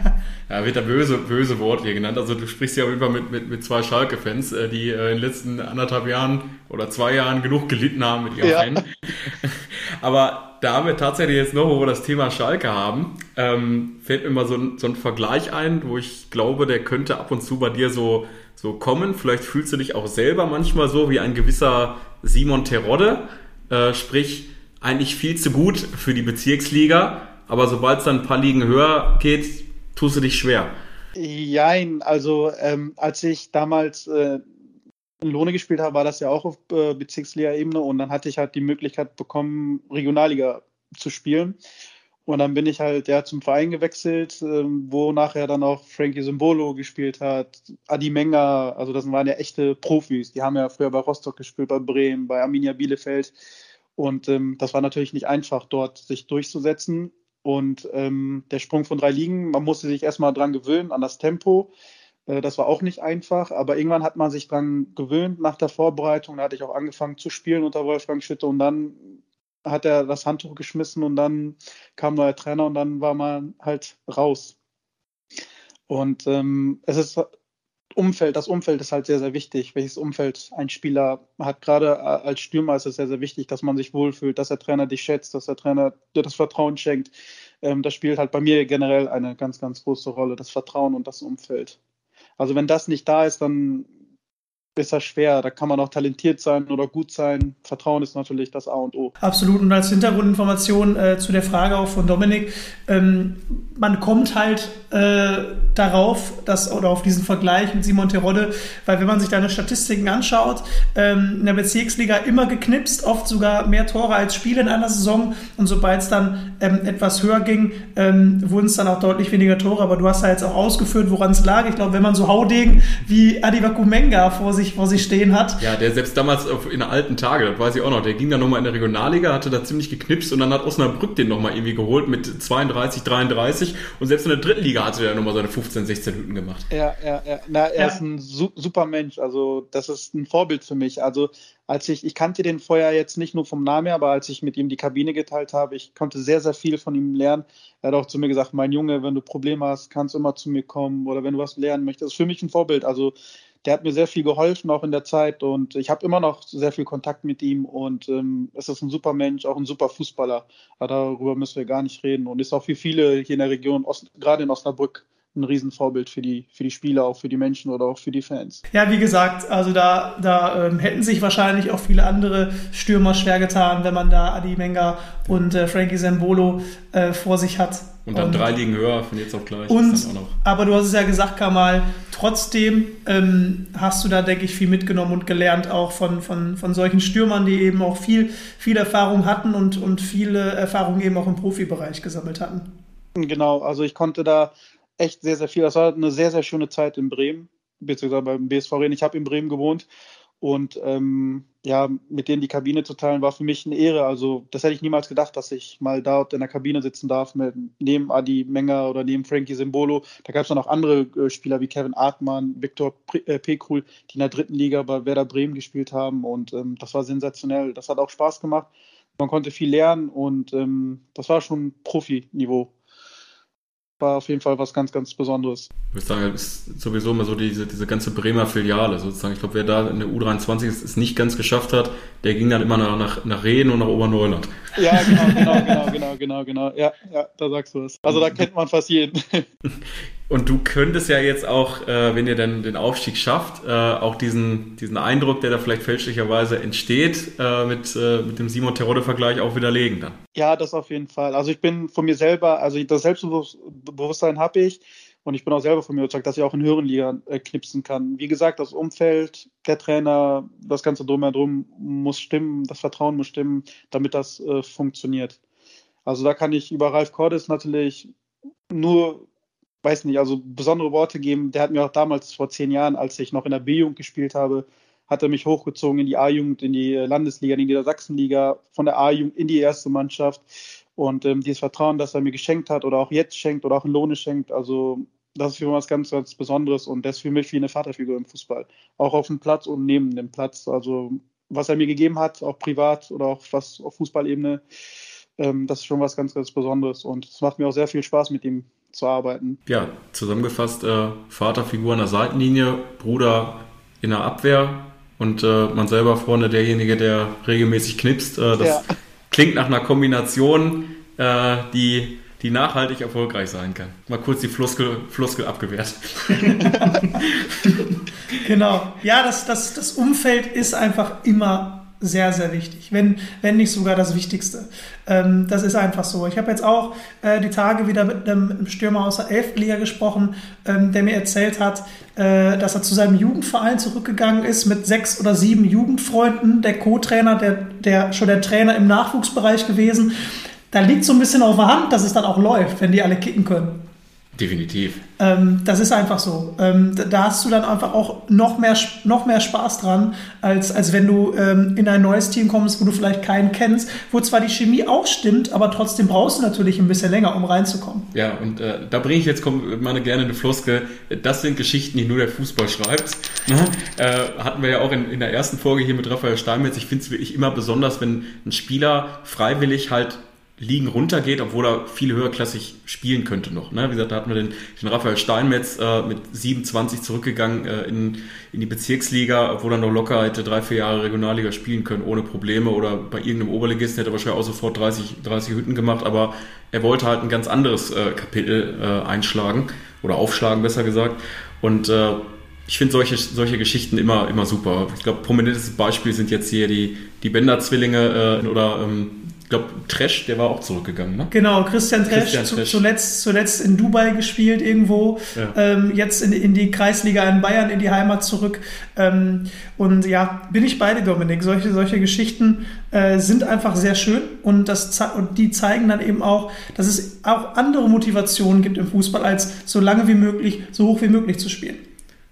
Ja, wird da böse, böse Wort hier genannt. Also du sprichst ja auf jeden Fall mit, mit, mit zwei Schalke-Fans, äh, die äh, in den letzten anderthalb Jahren oder zwei Jahren genug gelitten haben mit ihrem ja. Fan. Aber da haben wir tatsächlich jetzt noch, wo wir das Thema Schalke haben, ähm, fällt mir mal so ein, so ein Vergleich ein, wo ich glaube, der könnte ab und zu bei dir so, so kommen. Vielleicht fühlst du dich auch selber manchmal so wie ein gewisser Simon Terodde, äh, sprich eigentlich viel zu gut für die Bezirksliga, aber sobald es dann ein paar Ligen höher geht, tust du dich schwer. Jein, also ähm, als ich damals äh, in Lohne gespielt habe, war das ja auch auf äh, Bezirksliga-Ebene und dann hatte ich halt die Möglichkeit bekommen, Regionalliga zu spielen. Und dann bin ich halt ja zum Verein gewechselt, äh, wo nachher dann auch Frankie Symbolo gespielt hat, Adi Menger, also das waren ja echte Profis. Die haben ja früher bei Rostock gespielt, bei Bremen, bei Arminia Bielefeld. Und ähm, das war natürlich nicht einfach, dort sich durchzusetzen. Und ähm, der Sprung von drei Ligen, man musste sich erstmal dran gewöhnen, an das Tempo. Äh, das war auch nicht einfach, aber irgendwann hat man sich dran gewöhnt nach der Vorbereitung. Da hatte ich auch angefangen zu spielen unter Wolfgang Schütte und dann hat er das Handtuch geschmissen und dann kam neuer Trainer und dann war man halt raus. Und ähm, es ist Umfeld, das Umfeld ist halt sehr, sehr wichtig. Welches Umfeld ein Spieler hat, gerade als Stürmer ist es sehr, sehr wichtig, dass man sich wohlfühlt, dass der Trainer dich schätzt, dass der Trainer dir das Vertrauen schenkt. Ähm, das spielt halt bei mir generell eine ganz, ganz große Rolle, das Vertrauen und das Umfeld. Also wenn das nicht da ist, dann ist das schwer. Da kann man auch talentiert sein oder gut sein. Vertrauen ist natürlich das A und O. Absolut. Und als Hintergrundinformation äh, zu der Frage auch von Dominik, ähm, man kommt halt äh, darauf, dass, oder auf diesen Vergleich mit Simon Terodde, weil wenn man sich deine Statistiken anschaut, ähm, in der Bezirksliga immer geknipst, oft sogar mehr Tore als Spiele in einer Saison. Und sobald es dann ähm, etwas höher ging, ähm, wurden es dann auch deutlich weniger Tore. Aber du hast ja jetzt auch ausgeführt, woran es lag. Ich glaube, wenn man so Haudegen wie Adivaku Menga vor sich, vor sich stehen hat. Ja, der selbst damals auf, in alten Tage, das weiß ich auch noch, der ging dann nochmal in der Regionalliga, hatte da ziemlich geknipst und dann hat Osnabrück den nochmal irgendwie geholt mit 32, 33 und selbst in der dritten Liga hatte er nochmal seine 15, 16 Hüten gemacht. Ja, ja, ja. Na, er ja. ist ein su super Mensch, also das ist ein Vorbild für mich. Also als ich, ich kannte den vorher jetzt nicht nur vom Namen her, aber als ich mit ihm die Kabine geteilt habe, ich konnte sehr, sehr viel von ihm lernen. Er hat auch zu mir gesagt, mein Junge, wenn du Probleme hast, kannst du immer zu mir kommen oder wenn du was lernen möchtest. Das ist für mich ein Vorbild. Also der hat mir sehr viel geholfen, auch in der Zeit. Und ich habe immer noch sehr viel Kontakt mit ihm. Und ähm, es ist ein super Mensch, auch ein super Fußballer. Aber darüber müssen wir gar nicht reden. Und ist auch für viele hier in der Region, Ost, gerade in Osnabrück, ein Riesenvorbild für die, für die Spieler, auch für die Menschen oder auch für die Fans. Ja, wie gesagt, also da, da ähm, hätten sich wahrscheinlich auch viele andere Stürmer schwer getan, wenn man da Adi Menga und äh, Frankie Zambolo äh, vor sich hat. Und dann und, drei liegen höher, von jetzt auf gleich. Und, aber du hast es ja gesagt, Kamal, trotzdem ähm, hast du da, denke ich, viel mitgenommen und gelernt, auch von, von, von solchen Stürmern, die eben auch viel, viel Erfahrung hatten und, und viele Erfahrungen eben auch im Profibereich gesammelt hatten. Genau, also ich konnte da echt sehr, sehr viel. Das war eine sehr, sehr schöne Zeit in Bremen, beziehungsweise beim BSV Rhein. Ich habe in Bremen gewohnt und ähm, ja, mit denen die Kabine zu teilen, war für mich eine Ehre. Also, das hätte ich niemals gedacht, dass ich mal dort in der Kabine sitzen darf, mit, neben Adi Menger oder neben Frankie Simbolo. Da gab es dann auch andere äh, Spieler wie Kevin Artmann, Viktor äh, die in der dritten Liga bei Werder Bremen gespielt haben. Und ähm, das war sensationell. Das hat auch Spaß gemacht. Man konnte viel lernen und ähm, das war schon Profi-Niveau war auf jeden Fall was ganz, ganz Besonderes. Ich würde sagen, ist sowieso immer so diese, diese ganze Bremer Filiale sozusagen. Ich glaube, wer da in der U23 es nicht ganz geschafft hat, der ging dann immer nach, nach, nach Rehen und nach Oberneuland. Ja, genau, genau, genau, genau, genau, genau. Ja, ja, da sagst du es. Also da kennt man fast jeden. Und du könntest ja jetzt auch, äh, wenn ihr dann den Aufstieg schafft, äh, auch diesen, diesen Eindruck, der da vielleicht fälschlicherweise entsteht, äh, mit, äh, mit dem Simon Terodde-Vergleich auch widerlegen dann. Ja, das auf jeden Fall. Also ich bin von mir selber, also das Selbstbewusstsein habe ich und ich bin auch selber von mir überzeugt, dass ich auch in höheren Ligen äh, knipsen kann. Wie gesagt, das Umfeld, der Trainer, das ganze Drumherum muss stimmen, das Vertrauen muss stimmen, damit das äh, funktioniert. Also da kann ich über Ralf Cordes natürlich nur weiß nicht, also besondere Worte geben. Der hat mir auch damals vor zehn Jahren, als ich noch in der B-Jugend gespielt habe, hat er mich hochgezogen in die A-Jugend, in die Landesliga, in die Niedersachsenliga, von der A-Jugend in die erste Mannschaft. Und ähm, dieses Vertrauen, das er mir geschenkt hat oder auch jetzt schenkt oder auch in Lohne schenkt, also das ist für mich was ganz, ganz Besonderes und das ist für mich wie eine Vaterfigur im Fußball. Auch auf dem Platz und neben dem Platz. Also was er mir gegeben hat, auch privat oder auch was auf Fußballebene, ähm, das ist schon was ganz, ganz Besonderes und es macht mir auch sehr viel Spaß mit ihm zu arbeiten. Ja, zusammengefasst, äh, Vaterfigur an der Seitenlinie, Bruder in der Abwehr und äh, man selber vorne derjenige, der regelmäßig knipst. Äh, das ja. klingt nach einer Kombination, äh, die, die nachhaltig erfolgreich sein kann. Mal kurz die Floskel, Floskel abgewehrt. genau. Ja, das, das, das Umfeld ist einfach immer sehr, sehr wichtig, wenn, wenn nicht sogar das Wichtigste. Ähm, das ist einfach so. Ich habe jetzt auch äh, die Tage wieder mit einem Stürmer aus der 11. Liga gesprochen, ähm, der mir erzählt hat, äh, dass er zu seinem Jugendverein zurückgegangen ist mit sechs oder sieben Jugendfreunden, der Co-Trainer, der, der schon der Trainer im Nachwuchsbereich gewesen. Da liegt so ein bisschen auf der Hand, dass es dann auch läuft, wenn die alle kicken können. Definitiv. Ähm, das ist einfach so. Ähm, da hast du dann einfach auch noch mehr, noch mehr Spaß dran, als, als wenn du ähm, in ein neues Team kommst, wo du vielleicht keinen kennst, wo zwar die Chemie auch stimmt, aber trotzdem brauchst du natürlich ein bisschen länger, um reinzukommen. Ja, und äh, da bringe ich jetzt meine gerne eine Floske. Das sind Geschichten, die nur der Fußball schreibt. Mhm. Äh, hatten wir ja auch in, in der ersten Folge hier mit Raphael Steinmetz. Ich finde es wirklich immer besonders, wenn ein Spieler freiwillig halt Ligen runtergeht, obwohl er viel höherklassig spielen könnte noch. Ne? Wie gesagt, da hatten wir den, den Raphael Steinmetz äh, mit 27 zurückgegangen äh, in, in die Bezirksliga, obwohl er noch locker hätte drei, vier Jahre Regionalliga spielen können, ohne Probleme. Oder bei irgendeinem Oberligisten hätte er wahrscheinlich auch sofort 30, 30 Hütten gemacht, aber er wollte halt ein ganz anderes äh, Kapitel äh, einschlagen oder aufschlagen, besser gesagt. Und äh, ich finde solche, solche Geschichten immer, immer super. Ich glaube, prominentes Beispiel sind jetzt hier die, die Bender-Zwillinge äh, oder ähm, glaube, Tresch, der war auch zurückgegangen, ne? Genau, Christian Tresch, Christian Tresch. zuletzt, zuletzt in Dubai gespielt irgendwo, ja. ähm, jetzt in, in die Kreisliga in Bayern, in die Heimat zurück. Ähm, und ja, bin ich bei dir, Dominik. Solche, solche Geschichten äh, sind einfach sehr schön und, das, und die zeigen dann eben auch, dass es auch andere Motivationen gibt im Fußball, als so lange wie möglich, so hoch wie möglich zu spielen.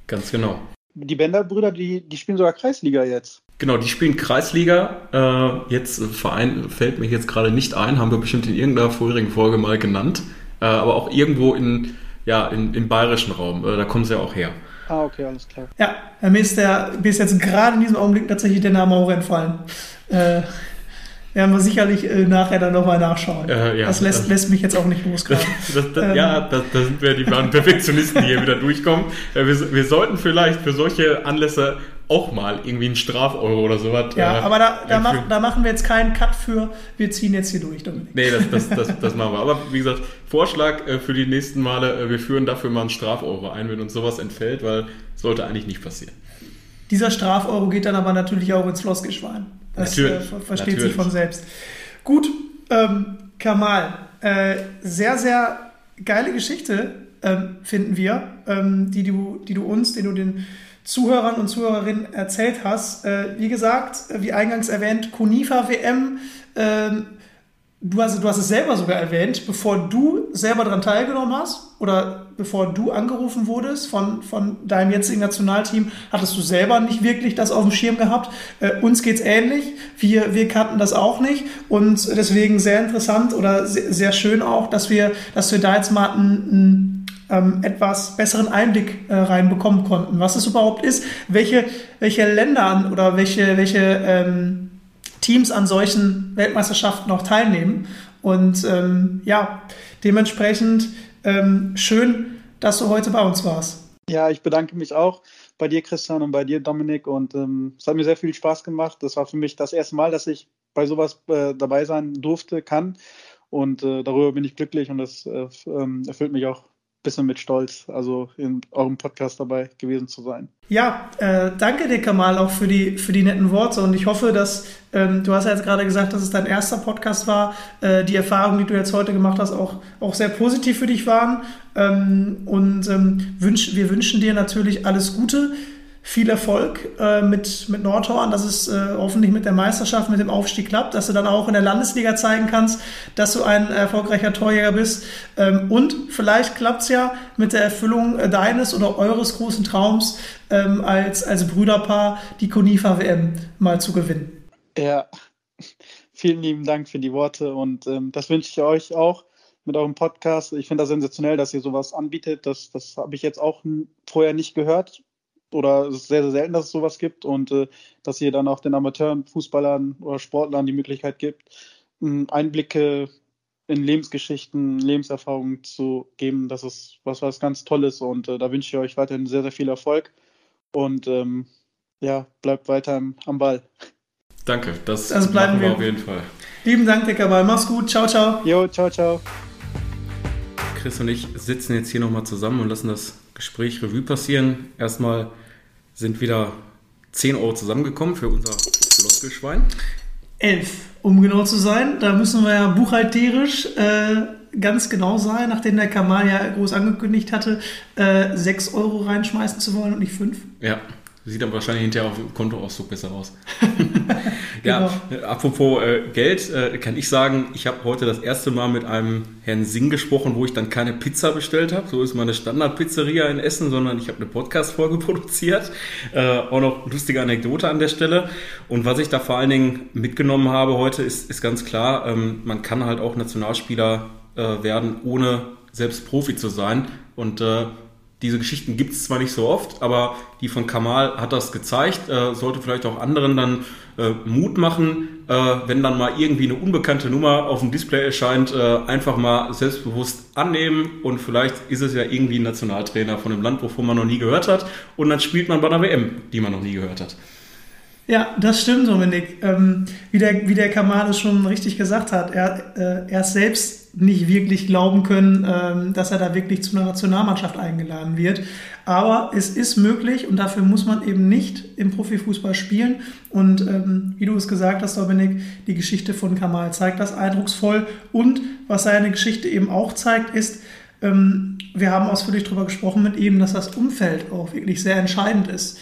Ganz genau. Die Bender-Brüder, die, die spielen sogar Kreisliga jetzt. Genau, die spielen Kreisliga. Äh, jetzt Verein fällt mir jetzt gerade nicht ein, haben wir bestimmt in irgendeiner vorherigen Folge mal genannt. Äh, aber auch irgendwo in, ja, in, im bayerischen Raum. Äh, da kommen sie ja auch her. Ah, okay, alles klar. Ja, mir ist, der, mir ist jetzt gerade in diesem Augenblick tatsächlich der Name auch entfallen. Äh, werden wir sicherlich äh, nachher dann nochmal nachschauen. Äh, ja, das lässt, lässt mich jetzt auch nicht los. Das, das, das, ähm. Ja, da sind wir die wahren Perfektionisten, die hier wieder durchkommen. Äh, wir, wir, sollten vielleicht für solche Anlässe auch mal irgendwie einen Strafeuro oder sowas. Ja, äh, aber da, da, mach, da, machen wir jetzt keinen Cut für, wir ziehen jetzt hier durch, Dominik. Nee, das, das, das, das machen wir. Aber wie gesagt, Vorschlag äh, für die nächsten Male, äh, wir führen dafür mal einen Strafeuro ein, wenn uns sowas entfällt, weil sollte eigentlich nicht passieren. Dieser Strafeuro geht dann aber natürlich auch ins Floskelschwein. Das äh, versteht natürlich. sich von selbst. Gut, ähm, Kamal, äh, sehr, sehr geile Geschichte ähm, finden wir, ähm, die, du, die du uns, den du den Zuhörern und Zuhörerinnen erzählt hast. Äh, wie gesagt, wie eingangs erwähnt, Kunifa WM. Ähm, du, hast, du hast es selber sogar erwähnt, bevor du selber daran teilgenommen hast oder bevor du angerufen wurdest von, von deinem jetzigen Nationalteam, hattest du selber nicht wirklich das auf dem Schirm gehabt. Äh, uns geht's ähnlich. Wir, wir kannten das auch nicht und deswegen sehr interessant oder sehr, sehr schön auch, dass wir, dass wir da jetzt mal ein, ein ähm, etwas besseren Einblick äh, reinbekommen konnten, was es überhaupt ist, welche, welche Länder oder welche, welche ähm, Teams an solchen Weltmeisterschaften auch teilnehmen. Und ähm, ja, dementsprechend ähm, schön, dass du heute bei uns warst. Ja, ich bedanke mich auch bei dir, Christian, und bei dir, Dominik. Und ähm, es hat mir sehr viel Spaß gemacht. Das war für mich das erste Mal, dass ich bei sowas äh, dabei sein durfte, kann. Und äh, darüber bin ich glücklich und das äh, ähm, erfüllt mich auch bisschen mit Stolz, also in eurem Podcast dabei gewesen zu sein. Ja, äh, danke dir, Kamal, auch für die, für die netten Worte. Und ich hoffe, dass, ähm, du hast ja jetzt gerade gesagt, dass es dein erster Podcast war, äh, die Erfahrungen, die du jetzt heute gemacht hast, auch, auch sehr positiv für dich waren. Ähm, und ähm, wünsch, wir wünschen dir natürlich alles Gute viel Erfolg äh, mit, mit Nordhorn, dass es äh, hoffentlich mit der Meisterschaft, mit dem Aufstieg klappt, dass du dann auch in der Landesliga zeigen kannst, dass du ein erfolgreicher Torjäger bist. Ähm, und vielleicht klappt es ja mit der Erfüllung äh, deines oder eures großen Traums ähm, als, als Brüderpaar die Konifa WM mal zu gewinnen. Ja, vielen lieben Dank für die Worte und ähm, das wünsche ich euch auch mit eurem Podcast. Ich finde das sensationell, dass ihr sowas anbietet. Das, das habe ich jetzt auch vorher nicht gehört oder es ist sehr, sehr selten, dass es sowas gibt und äh, dass ihr dann auch den Amateuren, Fußballern oder Sportlern die Möglichkeit gibt, Einblicke in Lebensgeschichten, Lebenserfahrungen zu geben. Das ist was, was ganz Tolles und äh, da wünsche ich euch weiterhin sehr, sehr viel Erfolg und ähm, ja, bleibt weiter am Ball. Danke, das also bleiben wir auf jeden Fall. Lieben Dank, der Kabal. Mach's gut. Ciao, ciao. Jo, ciao, ciao. Chris und ich sitzen jetzt hier nochmal zusammen und lassen das Gespräch Revue passieren. Erstmal sind wieder 10 Euro zusammengekommen für unser Floskelschwein. 11, um genau zu sein. Da müssen wir ja buchhalterisch äh, ganz genau sein, nachdem der Kamal ja groß angekündigt hatte, äh, 6 Euro reinschmeißen zu wollen und nicht 5. Ja. Sieht dann wahrscheinlich hinterher auf dem Kontoauszug besser aus. ja, genau. apropos äh, Geld, äh, kann ich sagen, ich habe heute das erste Mal mit einem Herrn Singh gesprochen, wo ich dann keine Pizza bestellt habe. So ist meine Standardpizzeria in Essen, sondern ich habe eine Podcast-Folge produziert. Äh, auch noch lustige Anekdote an der Stelle. Und was ich da vor allen Dingen mitgenommen habe heute, ist, ist ganz klar, ähm, man kann halt auch Nationalspieler äh, werden, ohne selbst Profi zu sein. Und äh, diese Geschichten gibt es zwar nicht so oft, aber die von Kamal hat das gezeigt, äh, sollte vielleicht auch anderen dann äh, Mut machen, äh, wenn dann mal irgendwie eine unbekannte Nummer auf dem Display erscheint, äh, einfach mal selbstbewusst annehmen und vielleicht ist es ja irgendwie ein Nationaltrainer von einem Land, wovon man noch nie gehört hat und dann spielt man bei einer WM, die man noch nie gehört hat. Ja, das stimmt, Dominik. Ähm, wie, der, wie der Kamal es schon richtig gesagt hat, er, äh, er ist selbst nicht wirklich glauben können, ähm, dass er da wirklich zu einer Nationalmannschaft eingeladen wird. Aber es ist möglich und dafür muss man eben nicht im Profifußball spielen. Und ähm, wie du es gesagt hast, Dominik, die Geschichte von Kamal zeigt das eindrucksvoll. Und was seine Geschichte eben auch zeigt, ist, ähm, wir haben ausführlich darüber gesprochen mit ihm, dass das Umfeld auch wirklich sehr entscheidend ist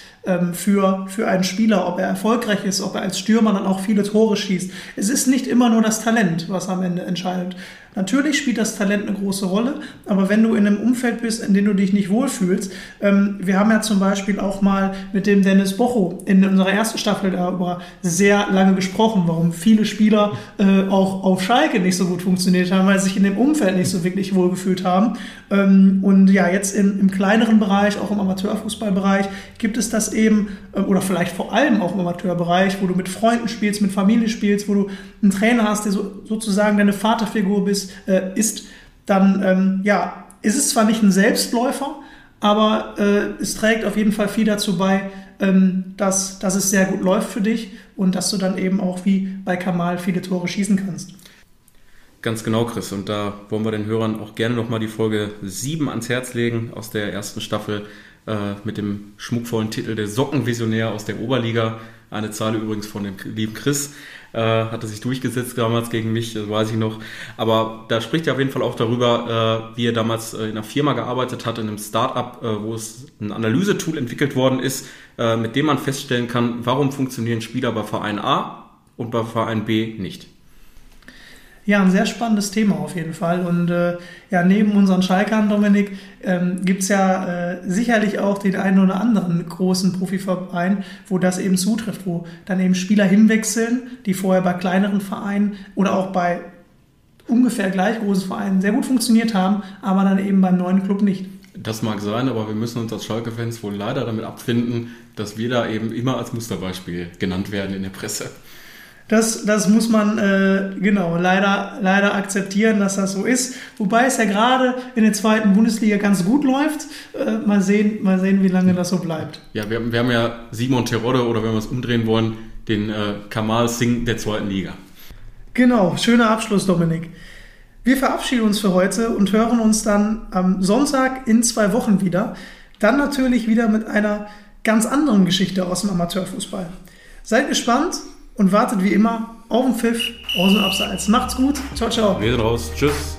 für, für einen Spieler, ob er erfolgreich ist, ob er als Stürmer dann auch viele Tore schießt. Es ist nicht immer nur das Talent, was am Ende entscheidet. Natürlich spielt das Talent eine große Rolle, aber wenn du in einem Umfeld bist, in dem du dich nicht wohlfühlst, ähm, wir haben ja zum Beispiel auch mal mit dem Dennis Bocho in unserer ersten Staffel darüber sehr lange gesprochen, warum viele Spieler äh, auch auf Schalke nicht so gut funktioniert haben, weil sie sich in dem Umfeld nicht so wirklich wohlgefühlt haben. Ähm, und ja, jetzt im, im kleineren Bereich, auch im Amateurfußballbereich, gibt es das eben, äh, oder vielleicht vor allem auch im Amateurbereich, wo du mit Freunden spielst, mit Familie spielst, wo du einen Trainer hast, der so, sozusagen deine Vaterfigur bist, äh, ist, dann ähm, ja, ist es zwar nicht ein Selbstläufer, aber äh, es trägt auf jeden Fall viel dazu bei, ähm, dass, dass es sehr gut läuft für dich und dass du dann eben auch wie bei Kamal viele Tore schießen kannst. Ganz genau, Chris. Und da wollen wir den Hörern auch gerne nochmal die Folge 7 ans Herz legen aus der ersten Staffel äh, mit dem schmuckvollen Titel Der Sockenvisionär aus der Oberliga. Eine Zahl übrigens von dem lieben Chris äh, hatte sich durchgesetzt damals gegen mich, das weiß ich noch. Aber da spricht er auf jeden Fall auch darüber, äh, wie er damals in einer Firma gearbeitet hat, in einem Startup, äh, wo es ein Analysetool entwickelt worden ist, mit dem man feststellen kann, warum funktionieren Spieler bei Verein A und bei Verein B nicht. Ja, ein sehr spannendes Thema auf jeden Fall. Und äh, ja, neben unseren Schalkern, Dominik, ähm, gibt es ja äh, sicherlich auch den einen oder anderen großen Profiverein, wo das eben zutrifft, wo dann eben Spieler hinwechseln, die vorher bei kleineren Vereinen oder auch bei ungefähr gleich großen Vereinen sehr gut funktioniert haben, aber dann eben beim neuen Club nicht. Das mag sein, aber wir müssen uns als Schalke-Fans wohl leider damit abfinden, dass wir da eben immer als Musterbeispiel genannt werden in der Presse. Das, das muss man äh, genau leider, leider akzeptieren, dass das so ist. Wobei es ja gerade in der zweiten Bundesliga ganz gut läuft. Äh, mal, sehen, mal sehen, wie lange das so bleibt. Ja, wir, wir haben ja Simon Terodde oder wenn wir es umdrehen wollen, den äh, Kamal Singh der zweiten Liga. Genau, schöner Abschluss, Dominik. Wir verabschieden uns für heute und hören uns dann am Sonntag in zwei Wochen wieder. Dann natürlich wieder mit einer ganz anderen Geschichte aus dem Amateurfußball. Seid gespannt und wartet wie immer auf den Pfiff aus dem Abseits. Macht's gut. Ciao, ciao. Wir sind raus. Tschüss.